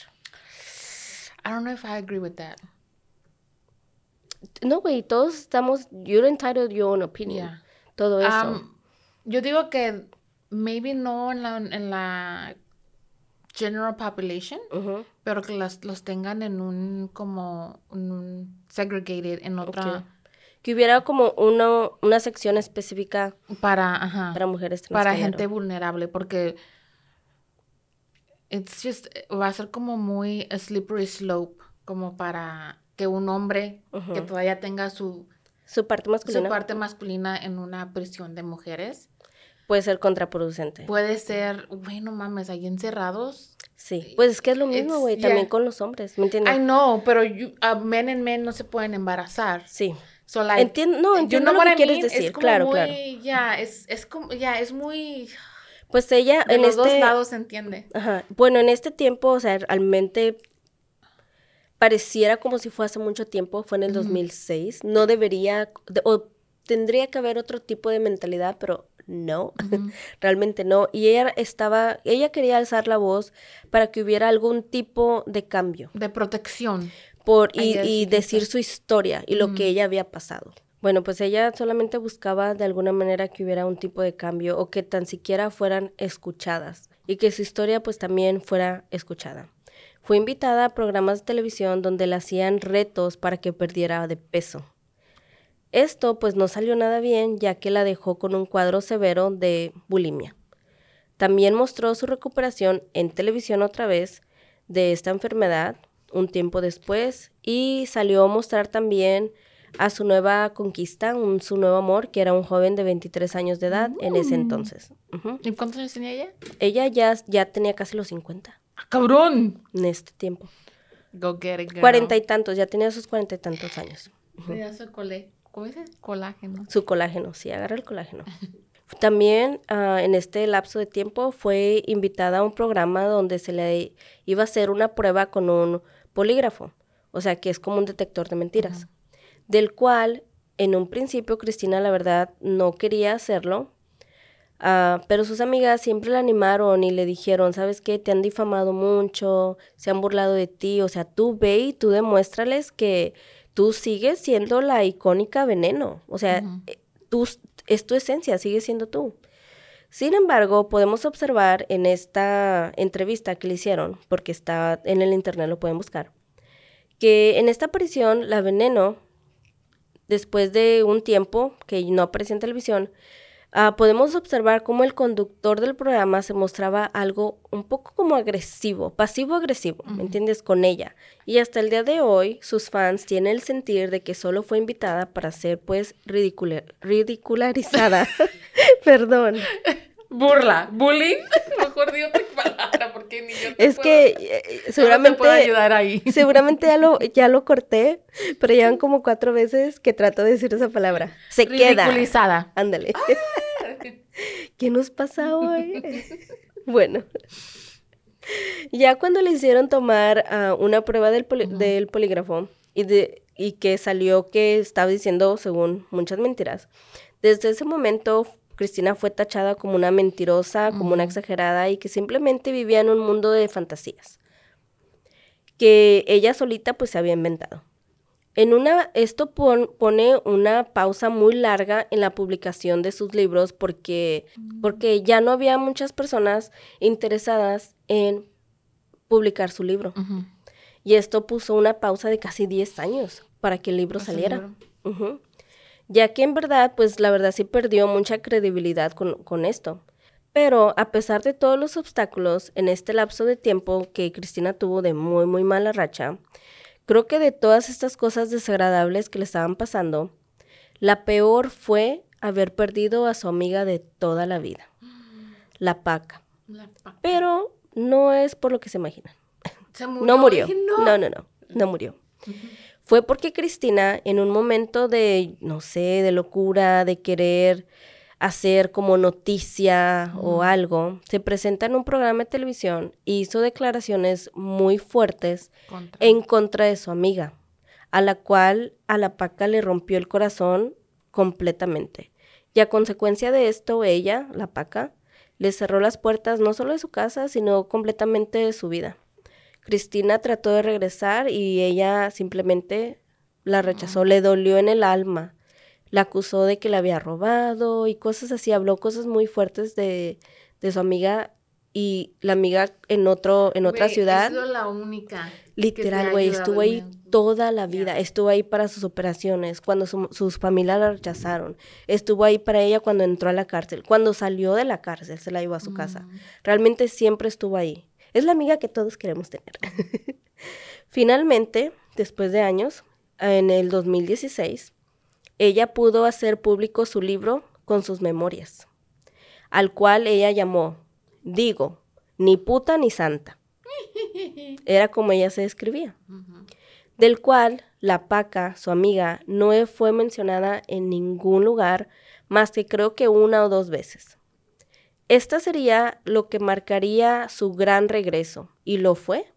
I don't know if I agree with that. No, güey, todos estamos, you're entitled to your own opinion. Yeah. Todo eso. Um, yo digo que maybe no en la, en la general population, Ujú. pero que las, los tengan en un como un segregated en otra. Que hubiera como una, una sección específica para ajá, para mujeres para gente vulnerable porque it's just va a ser como muy a slippery slope como para que un hombre que todavía tenga su, Su parte su masculina parte masculina en una prisión de mujeres puede ser contraproducente. puede ser bueno mames ahí encerrados Sí, pues es que es lo mismo, güey, también yeah. con los hombres, ¿me entiendes? I know pero you, uh, men and men no se pueden embarazar Sí. So, like, Entiendo- no, you entiendo know lo que I quieres mean? Es decir, como claro, muy- claro. Ya, es, es como, ya, es muy... Pues ella De en los este dos lados se entiende. Ajá. Bueno, en este tiempo, o sea, realmente pareciera como si fue hace mucho tiempo, fue en el 2006. No debería, de- o tendría que haber otro tipo de mentalidad, pero no, realmente no. Y ella estaba, ella quería alzar la voz para que hubiera algún tipo de cambio De protección. por, y, decir su historia y lo que ella había pasado. Bueno, pues ella solamente buscaba de alguna manera que hubiera un tipo de cambio o que tan siquiera fueran escuchadas y que su historia pues también fuera escuchada. Fue invitada a programas de televisión donde le hacían retos para que perdiera de peso. Esto pues no salió nada bien ya que la dejó con un cuadro severo de bulimia. También mostró su recuperación en televisión otra vez de esta enfermedad un tiempo después y salió a mostrar también a su nueva conquista, un- su nuevo amor, que era un joven de 23 años de edad en ese entonces. Ujú. ¿Y cuántos años tenía ella? Ella ya, ya tenía casi los 50 ¡Ah, cabrón! en este tiempo. Go get it, girl. Cuarenta y tantos, ya tenía sus cuarenta y tantos años. Ya se colé. ¿Cómo dice? Colágeno. Su colágeno, sí, agarra el colágeno. También ah, en este lapso de tiempo fue invitada a un programa donde se le iba a hacer una prueba con un polígrafo, o sea que es como un detector de mentiras, del cual en un principio Cristina la verdad no quería hacerlo, ah, pero sus amigas siempre la animaron y le dijeron, ¿sabes qué? Te han difamado mucho, se han burlado de ti, o sea, tú ve y tú demuéstrales que tú sigues siendo la icónica veneno, o sea, eh, tú, es tu esencia, sigue siendo tú. Sin embargo, podemos observar en esta entrevista que le hicieron, porque está en el internet, lo pueden buscar, que en esta aparición, la veneno, después de un tiempo que no aparecía en televisión, ah, podemos observar cómo el conductor del programa se mostraba algo un poco como agresivo, pasivo-agresivo, ¿me entiendes? Con ella. Y hasta el día de hoy, sus fans tienen el sentir de que solo fue invitada para ser, pues, ridicula- ridicularizada. Perdón. Burla. ¿Bullying? Mejor di otra palabra porque ni yo te Es puedo- que eh, yo no te seguramente... puedo ayudar ahí. Seguramente ya lo, ya lo corté, pero llevan como cuatro veces que trato de decir esa palabra. Se queda. Ridiculizada. Ándale. ¿Qué nos pasa hoy? bueno. Ya cuando le hicieron tomar ah, una prueba del, poli- del polígrafo y, de, y que salió que estaba diciendo, según muchas mentiras, desde ese momento Cristina fue tachada como una mentirosa, como una exagerada y que simplemente vivía en un mundo de fantasías que ella solita pues se había inventado. En una, esto pon- pone una pausa muy larga en la publicación de sus libros porque, porque ya no había muchas personas interesadas en publicar su libro. Y esto puso una pausa de casi 10 años para que el libro saliera. Ya que en verdad, pues la verdad sí perdió mucha credibilidad con, con esto. Pero a pesar de todos los obstáculos en este lapso de tiempo que Cristina tuvo de muy, muy mala racha, creo que de todas estas cosas desagradables que le estaban pasando, la peor fue haber perdido a su amiga de toda la vida, la Paca. La pa- Pero no es por lo que se imaginan. Se No murió. No, no, no, no murió. Fue porque Cristina, en un momento de, no sé, de locura, de querer hacer como noticia o algo, se presenta en un programa de televisión y hizo declaraciones muy fuertes Contra. en contra de su amiga, a la cual a la paca le rompió el corazón completamente. Y a consecuencia de esto, ella, la paca, le cerró las puertas no solo de su casa, sino completamente de su vida. Cristina trató de regresar y ella simplemente la rechazó, le dolió en el alma. La acusó de que la había robado y cosas así, habló cosas muy fuertes de, de su amiga y la amiga en otro en otra ciudad. Sido la única. Literal, güey, estuvo ahí toda la vida, estuvo ahí para sus operaciones, cuando su- sus familias la rechazaron, estuvo ahí para ella cuando entró a la cárcel, cuando salió de la cárcel, se la llevó a su casa. Mm. Realmente siempre estuvo ahí. Es la amiga que todos queremos tener. Finalmente, después de años, en el 2016, ella pudo hacer público su libro con sus memorias, al cual ella llamó, digo, ni puta ni santa. Era como ella se describía. Del cual la Paca, su amiga, no fue mencionada en ningún lugar más que creo que una o dos veces. Esta sería lo que marcaría su gran regreso, y lo fue,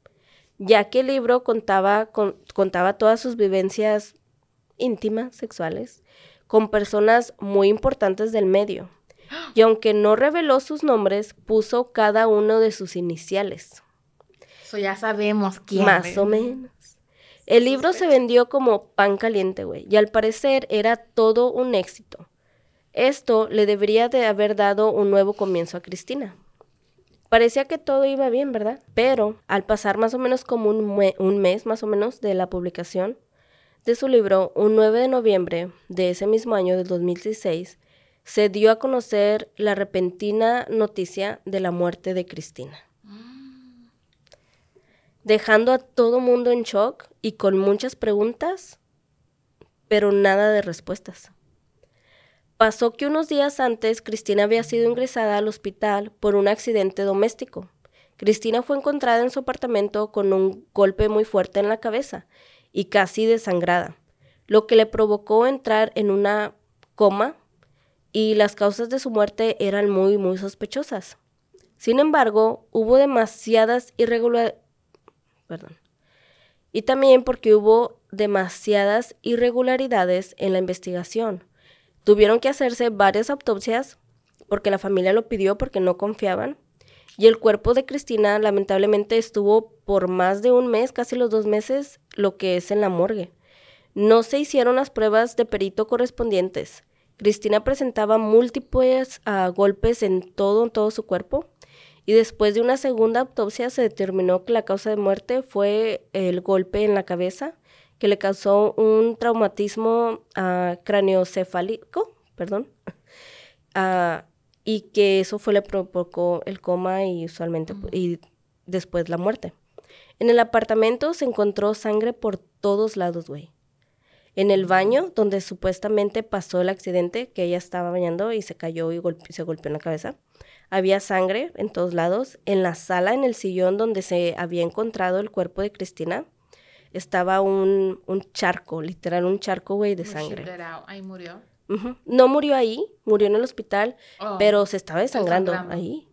ya que el libro contaba, con- contaba todas sus vivencias íntimas, sexuales, con personas muy importantes del medio. Y aunque no reveló sus nombres, puso cada uno de sus iniciales. So ya sabemos quién. Más o menos. El libro se vendió como pan caliente, güey, y al parecer era todo un éxito. Esto le debería de haber dado un nuevo comienzo a Cristina. Parecía que todo iba bien, ¿verdad? Pero al pasar más o menos como un, un mes más o menos de la publicación de su libro, un 9 de noviembre de ese mismo año del 2016, se dio a conocer la repentina noticia de la muerte de Cristina dejando a todo mundo en shock y con muchas preguntas, pero nada de respuestas. Pasó que unos días antes Cristina había sido ingresada al hospital por un accidente doméstico. Cristina fue encontrada en su apartamento con un golpe muy fuerte en la cabeza y casi desangrada, lo que le provocó entrar en una coma y las causas de su muerte eran muy, muy sospechosas. Sin embargo, hubo demasiadas irregularidades perdón. Y también porque hubo demasiadas irregularidades en la investigación. Tuvieron que hacerse varias autopsias porque la familia lo pidió porque no confiaban. Y el cuerpo de Cristina lamentablemente estuvo por más de un mes, casi los dos meses, lo que es en la morgue. No se hicieron las pruebas de perito correspondientes. Cristina presentaba múltiples ah, golpes en todo, en todo su cuerpo. Y después de una segunda autopsia se determinó que la causa de muerte fue el golpe en la cabeza que le causó un traumatismo ah, craneocefálico, perdón, Ah, y que eso fue le provocó el coma y usualmente y después la muerte. En el apartamento se encontró sangre por todos lados, güey. En el baño, donde supuestamente pasó el accidente, que ella estaba bañando y se cayó y golpe- se golpeó en la cabeza, había sangre en todos lados. En la sala, en el sillón donde se había encontrado el cuerpo de Cristina, estaba un, un charco, literal, un charco, güey, de sangre. Ahí murió. Ujú. No murió ahí, murió en el hospital, Oh. pero se estaba desangrando ahí.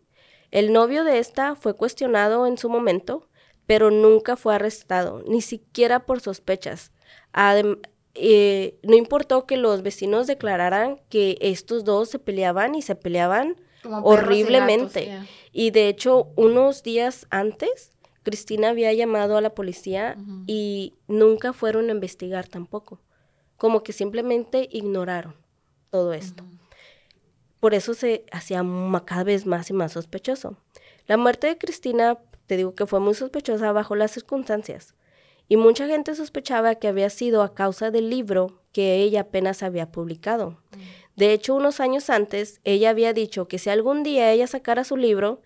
El novio de esta fue cuestionado en su momento, pero nunca fue arrestado, ni siquiera por sospechas. Adem- eh, no importó que los vecinos declararan que estos dos se peleaban y se peleaban Como perros y horriblemente. gatos, yeah. Y de hecho, unos días antes, Cristina había llamado a la policía y nunca fueron a investigar tampoco. Como que simplemente ignoraron todo esto. Por eso se hacía cada vez más y más sospechoso. La muerte de Cristina, te digo que fue muy sospechosa bajo las circunstancias. Y mucha gente sospechaba que había sido a causa del libro que ella apenas había publicado. De hecho, unos años antes, ella había dicho que si algún día ella sacara su libro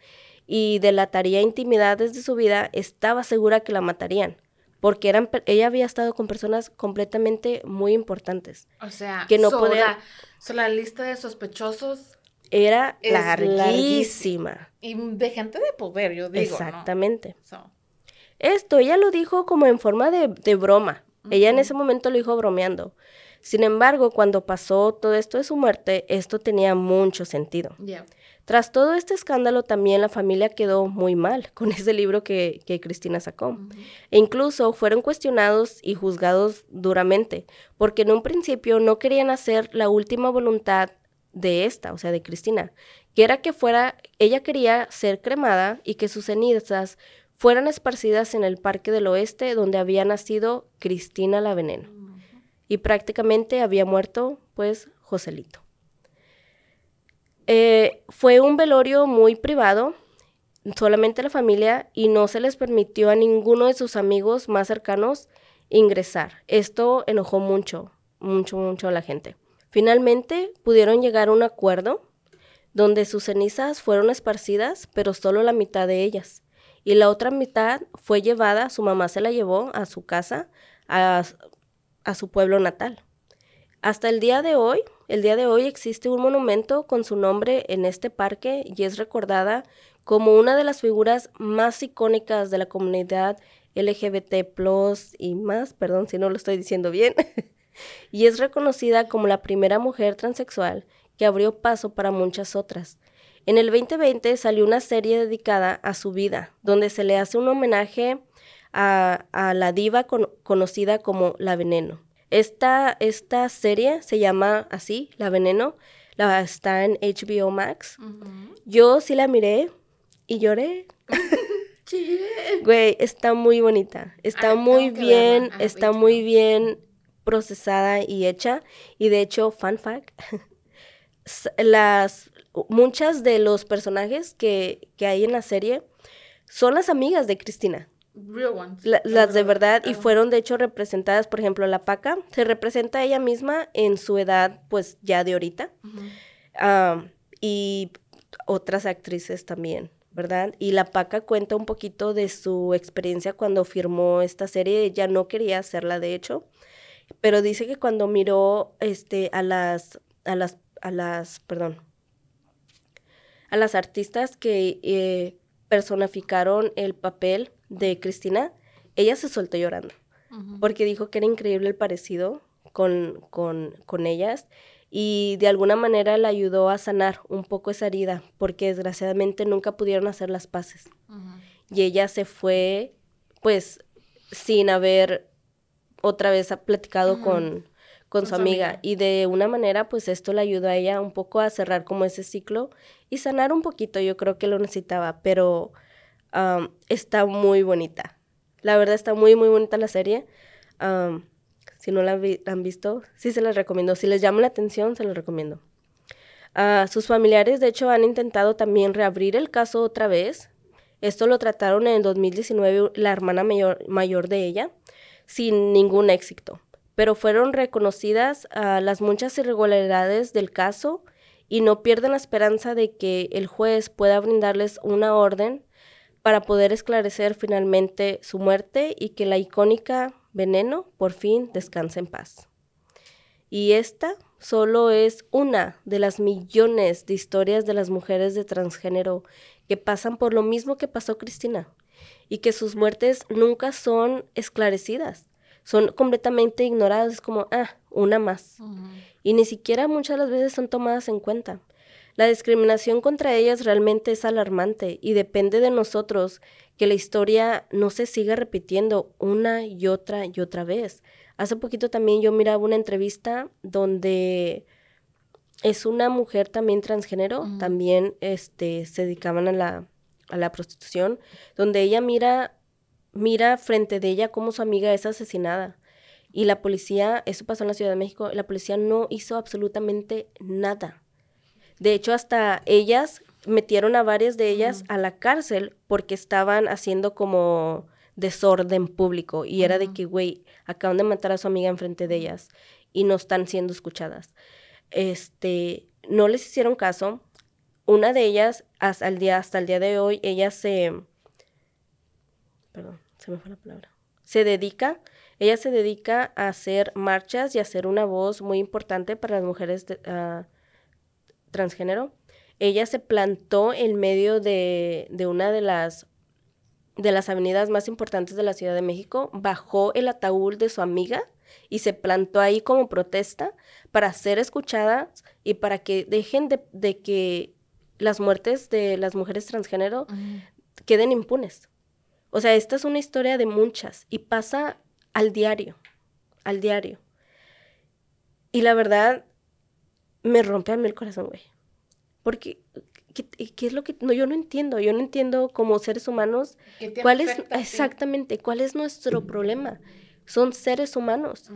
y delataría intimidades de su vida, estaba segura que la matarían, porque eran, ella había estado con personas completamente muy importantes. O sea, que no so podía- la, so la lista de sospechosos Era larguísima. y de gente de poder, yo digo. ¿no? Exactamente. So, Esto ella lo dijo como en forma de, de broma. Ella en ese momento lo dijo bromeando. Sin embargo, cuando pasó todo esto de su muerte, esto tenía mucho sentido. Yeah. Tras todo este escándalo, también la familia quedó muy mal con ese libro que, que Cristina sacó. E incluso fueron cuestionados y juzgados duramente, porque en un principio no querían hacer la última voluntad de esta, o sea, de Cristina, que era que fuera, ella quería ser cremada y que sus cenizas fueran esparcidas en el Parque del Oeste, donde había nacido Cristina la Veneno. Y prácticamente había muerto, pues, Joselito. Eh, fue un velorio muy privado, solamente la familia, y no se les permitió a ninguno de sus amigos más cercanos ingresar. Esto enojó mucho, mucho, mucho a la gente. Finalmente pudieron llegar a un acuerdo donde sus cenizas fueron esparcidas, pero solo la mitad de ellas. Y la otra mitad fue llevada, su mamá se la llevó a su casa, a, a su pueblo natal. Hasta el día de hoy, el día de hoy existe un monumento con su nombre en este parque y es recordada como una de las figuras más icónicas de la comunidad LGBT y más, perdón si no lo estoy diciendo bien, y es reconocida como la primera mujer transexual que abrió paso para muchas otras. En el 2020 salió una serie dedicada a su vida, donde se le hace un homenaje a, la diva con- conocida como La Veneno. Esta, esta serie se llama así, La Veneno, la, está en HBO Max. Yo sí la miré y lloré. Güey, está muy bonita. Está Ah, muy bien. Ah, está muy bien procesada y hecha. Y de hecho, fun fact, las, muchas de los personajes que, que hay en la serie son las amigas de Cristina. Real ones. La- las de verdad y fueron de hecho representadas, por ejemplo, la Paca se representa ella misma en su edad, pues ya de ahorita. Ah, y otras actrices también, ¿verdad? Y la Paca cuenta un poquito de su experiencia cuando firmó esta serie, ella no quería hacerla de hecho, pero dice que cuando miró este, a las, a las, a las, perdón, a las artistas que eh, personificaron el papel de Cristina, ella se soltó llorando, porque dijo que era increíble el parecido con, con, con ellas y de alguna manera le ayudó a sanar un poco esa herida, porque desgraciadamente nunca pudieron hacer las paces. Y ella se fue, pues, sin haber otra vez platicado con, con su amiga. Y de una manera, pues, esto le ayudó a ella un poco a cerrar como ese ciclo y sanar un poquito. Yo creo que lo necesitaba, pero am, está muy bonita. La verdad está muy, muy bonita la serie. Am, si no la han visto, sí se las recomiendo. Si les llama la atención, se los recomiendo. Ah, sus familiares, de hecho, han intentado también reabrir el caso otra vez. Esto lo trataron en 2019 la hermana mayor, mayor de ella, sin ningún éxito. Pero fueron reconocidas las muchas irregularidades del caso y no pierden la esperanza de que el juez pueda brindarles una orden para poder esclarecer finalmente su muerte y que la icónica veneno por fin descanse en paz. Y esta solo es una de las millones de historias de las mujeres de transgénero que pasan por lo mismo que pasó Cristina y que sus muertes nunca son esclarecidas, son completamente ignoradas, es como, ah, una más. Y ni siquiera muchas de las veces son tomadas en cuenta. La discriminación contra ellas realmente es alarmante y depende de nosotros que la historia no se siga repitiendo una y otra y otra vez. Hace poquito también yo miraba una entrevista donde es una mujer también transgénero, también este, se dedicaban a la, a la prostitución, donde ella mira, mira frente de ella cómo su amiga es asesinada. Y la policía, eso pasó en la Ciudad de México, la policía no hizo absolutamente nada. De hecho, hasta ellas metieron a varias de ellas a la cárcel porque estaban haciendo como desorden público y era de que, güey, acaban de matar a su amiga enfrente de ellas y no están siendo escuchadas. Este, no les hicieron caso. Una de ellas, hasta el día, hasta el día de hoy, ella se... Perdón, se me fue la palabra. Se dedica, ella se dedica a hacer marchas y a ser una voz muy importante para las mujeres de- ah, transgénero. Ella se plantó en medio de, de una de las, de las avenidas más importantes de la Ciudad de México, bajó el ataúd de su amiga y se plantó ahí como protesta para ser escuchadas y para que dejen de, de que las muertes de las mujeres transgénero queden impunes. O sea, esta es una historia de muchas y pasa al diario, al diario. Y la verdad, me rompe a mí el corazón, güey. Porque, ¿qué, es lo que...? No, yo no entiendo, yo no entiendo como seres humanos cuál es, exactamente, cuál es nuestro problema. Son seres humanos.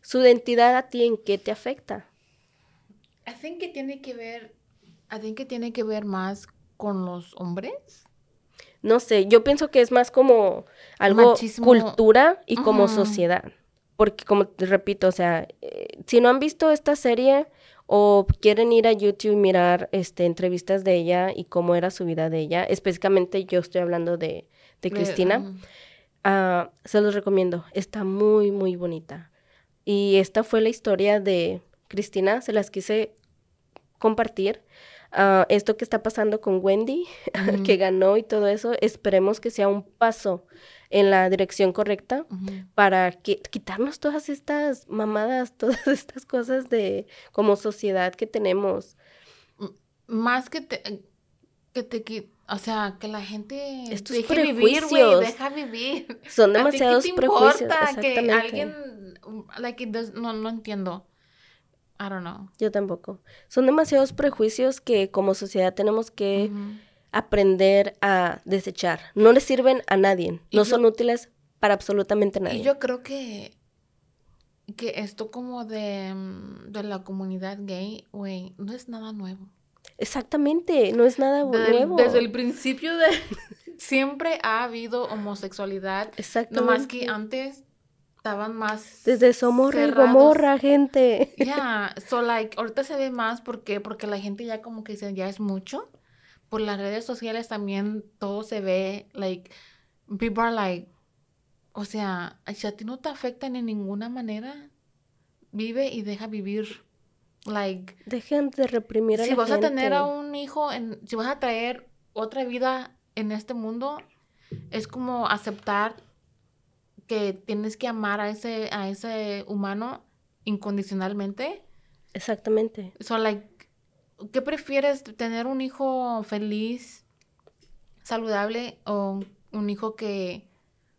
Su identidad a ti, ¿en qué te afecta? I think que tiene que ver, I think que tiene que ver más con los hombres. No sé, yo pienso que es más como algo cultura y como sociedad. Porque como te repito, o sea, eh, si no han visto esta serie o quieren ir a YouTube y mirar este, entrevistas de ella y cómo era su vida de ella, específicamente yo estoy hablando de, de Cristina, ah, se los recomiendo. Está muy, muy bonita. Y esta fue la historia de Cristina, se las quise compartir. Ah, esto que está pasando con Wendy, que ganó y todo eso, esperemos que sea un paso en la dirección correcta para que, quitarnos todas estas mamadas, todas estas cosas de como sociedad que tenemos. Más que te, que te o sea, que la gente Estos deje vivir, güey, deja vivir. Son demasiados prejuicios. que alguien, like, no, no entiendo. I don't know. Yo tampoco. Son demasiados prejuicios que como sociedad tenemos que aprender a desechar. No le sirven a nadie. no son útiles para absolutamente nadie. Y yo creo que, que esto como de, mm, de la comunidad gay, güey, no es nada nuevo. Exactamente, no es nada nuevo. Desde el principio de... siempre ha habido homosexualidad. Exactamente. No más que antes estaban más desde y Gomorra gente ya yeah. so like ahorita se ve más porque porque la gente ya como que dice ya es mucho por las redes sociales también todo se ve, like, people are like, o sea, si a ti no te afectan en ninguna manera, vive y deja vivir. Like, dejen de reprimir a si vas a tener a un hijo, en, si vas a traer otra vida en este mundo, es como aceptar que tienes que amar a ese, a ese humano incondicionalmente. Exactamente. So, like, ¿qué prefieres? ¿Tener un hijo feliz, saludable o un hijo que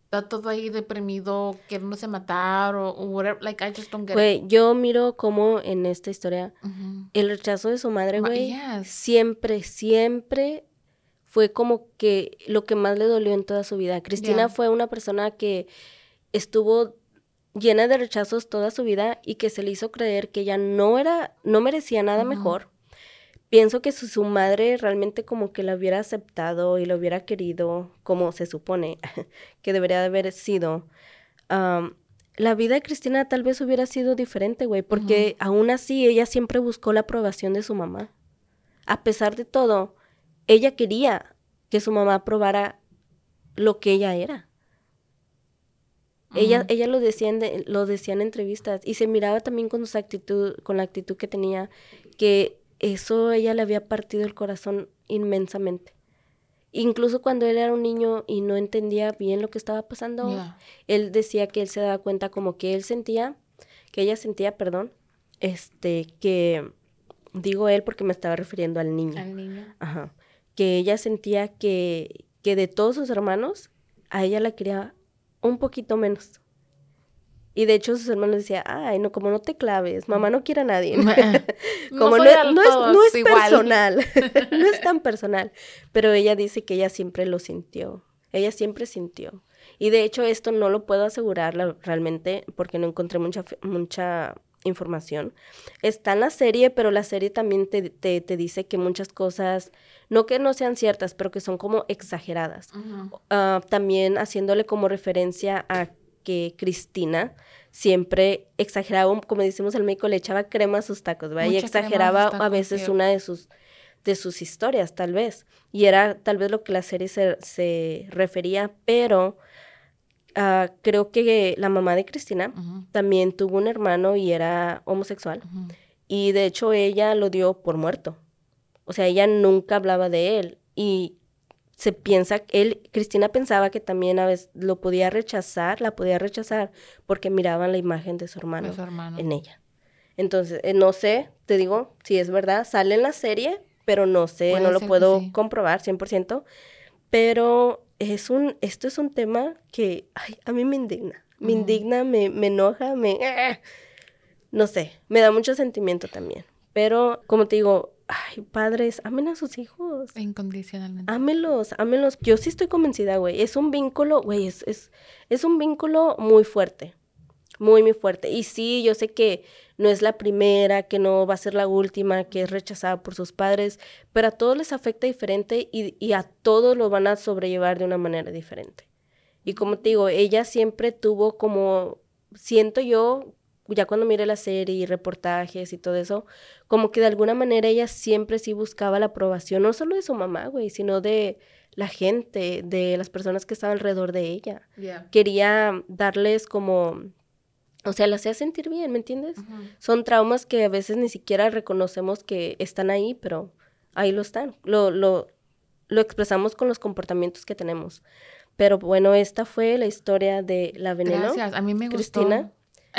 está todo ahí deprimido, queriéndose matar o, whatever? Like, I just don't get Güey, yo miro como en esta historia el rechazo de su madre, güey, siempre, siempre fue como que lo que más le dolió en toda su vida. Cristina fue una persona que estuvo llena de rechazos toda su vida y que se le hizo creer que ella no era, no merecía nada mejor pienso que su, madre realmente como que la hubiera aceptado y lo hubiera querido como se supone que debería de haber sido, la vida de Cristina tal vez hubiera sido diferente, güey, porque aún así ella siempre buscó la aprobación de su mamá. A pesar de todo, ella quería que su mamá aprobara lo que ella era. Ella, ella lo, decía en, lo decía en entrevistas y se miraba también con su actitud, con la actitud que tenía, que eso ella le había partido el corazón inmensamente. Incluso cuando él era un niño y no entendía bien lo que estaba pasando, él decía que él se daba cuenta como que él sentía, que ella sentía, perdón, este, que, digo él porque me estaba refiriendo al niño. Al niño. Ajá. Que ella sentía que, que de todos sus hermanos, a ella la quería un poquito menos. Y de hecho sus hermanos decían, ay, no, como no te claves, mamá no quiere a nadie. como no, es, personal, no es tan personal. Pero ella dice que ella siempre lo sintió, ella siempre sintió. Y de hecho esto no lo puedo asegurar realmente porque no encontré mucha, mucha información. Está en la serie, pero la serie también te, te, dice que muchas cosas, no que no sean ciertas, pero que son como exageradas. Ah, también haciéndole como referencia a que Cristina siempre exageraba, como decimos el médico, le echaba crema a sus tacos, ¿verdad? y exageraba a, veces una de sus, de sus historias, tal vez. Y era tal vez lo que la serie se, refería, pero ah, creo que la mamá de Cristina también tuvo un hermano y era homosexual. Y de hecho ella lo dio por muerto. O sea, ella nunca hablaba de él. Y se piensa, él, Cristina pensaba que también a veces lo podía rechazar, la podía rechazar porque miraban la imagen de su hermano, De su hermano. en ella. Entonces, eh, no sé, te digo, si es verdad, sale en la serie, pero no sé, Puede no lo puedo sí. comprobar 100%, pero es un, esto es un tema que, ay, a mí me indigna, me indigna, me, me enoja, me, no sé, me da mucho sentimiento también, pero como te digo, ay, padres, amen a sus hijos. Incondicionalmente. Ámelos, ámelos. Yo sí estoy convencida, güey. Es un vínculo, güey, es, es, es un vínculo muy fuerte. Muy, muy fuerte. Y sí, yo sé que no es la primera, que no va a ser la última, que es rechazada por sus padres, pero a todos les afecta diferente y, y a todos lo van a sobrellevar de una manera diferente. Y como te digo, ella siempre tuvo como, siento yo, ya cuando miré la serie y reportajes y todo eso, como que de alguna manera ella siempre sí buscaba la aprobación, no solo de su mamá, güey, sino de la gente, de las personas que estaban alrededor de ella. Yeah. Quería darles como, o sea, la hacía sentir bien, ¿me entiendes? Son traumas que a veces ni siquiera reconocemos que están ahí, pero ahí lo están. Lo, lo, lo expresamos con los comportamientos que tenemos. Pero bueno, esta fue la historia de la veneno. Gracias, a mí me gustó. Cristina.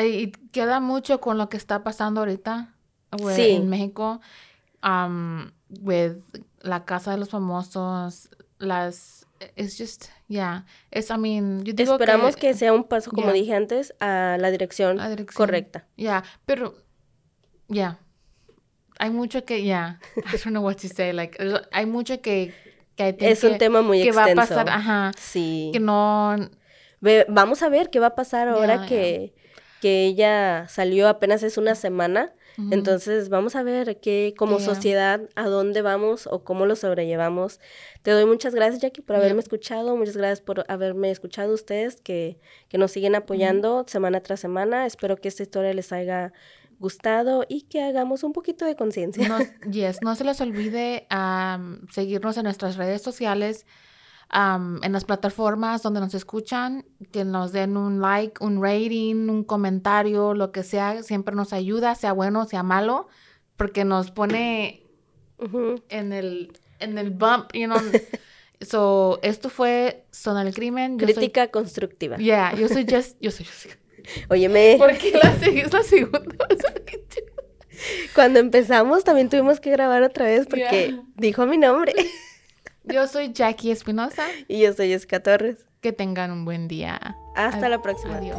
Y queda mucho con lo que está pasando ahorita güey, Sí. en México. Um, with la casa de los famosos, las... It's just, yeah. Es, I mean, yo digo Esperamos que, sea un paso, como Ya. dije antes, a la dirección, La dirección. correcta. Yeah, pero, yeah. Hay mucho que, yeah. I don't know what to say. Like, hay mucho que, que Es un que- tema muy que va a extenso. pasar, ajá. Sí. Que no, Ve- vamos a ver qué va a pasar ahora ya. que, que ella salió apenas es una semana. Entonces, vamos a ver qué, como sociedad, a dónde vamos o cómo lo sobrellevamos. Te doy muchas gracias, Jackie, por haberme escuchado. Muchas gracias por haberme escuchado ustedes, que, que nos siguen apoyando semana tras semana. Espero que esta historia les haya gustado y que hagamos un poquito de conciencia. No, yes, no se les olvide am, seguirnos en nuestras redes sociales, am, en las plataformas donde nos escuchan, que nos den un like, un rating, un comentario, lo que sea, siempre nos ayuda, sea bueno, sea malo, porque nos pone en el, en el bump, you know. So, esto fue Zona del Crimen. Yo Crítica constructiva. Yeah, yo soy Jess, yo soy Jessica. Óyeme, ¿Por qué la, es la segunda? cuando empezamos también tuvimos que grabar otra vez porque dijo mi nombre. Yo soy Jackie Espinosa. y yo soy Esca Torres. Que tengan un buen día. Hasta Ad- la próxima. Adiós.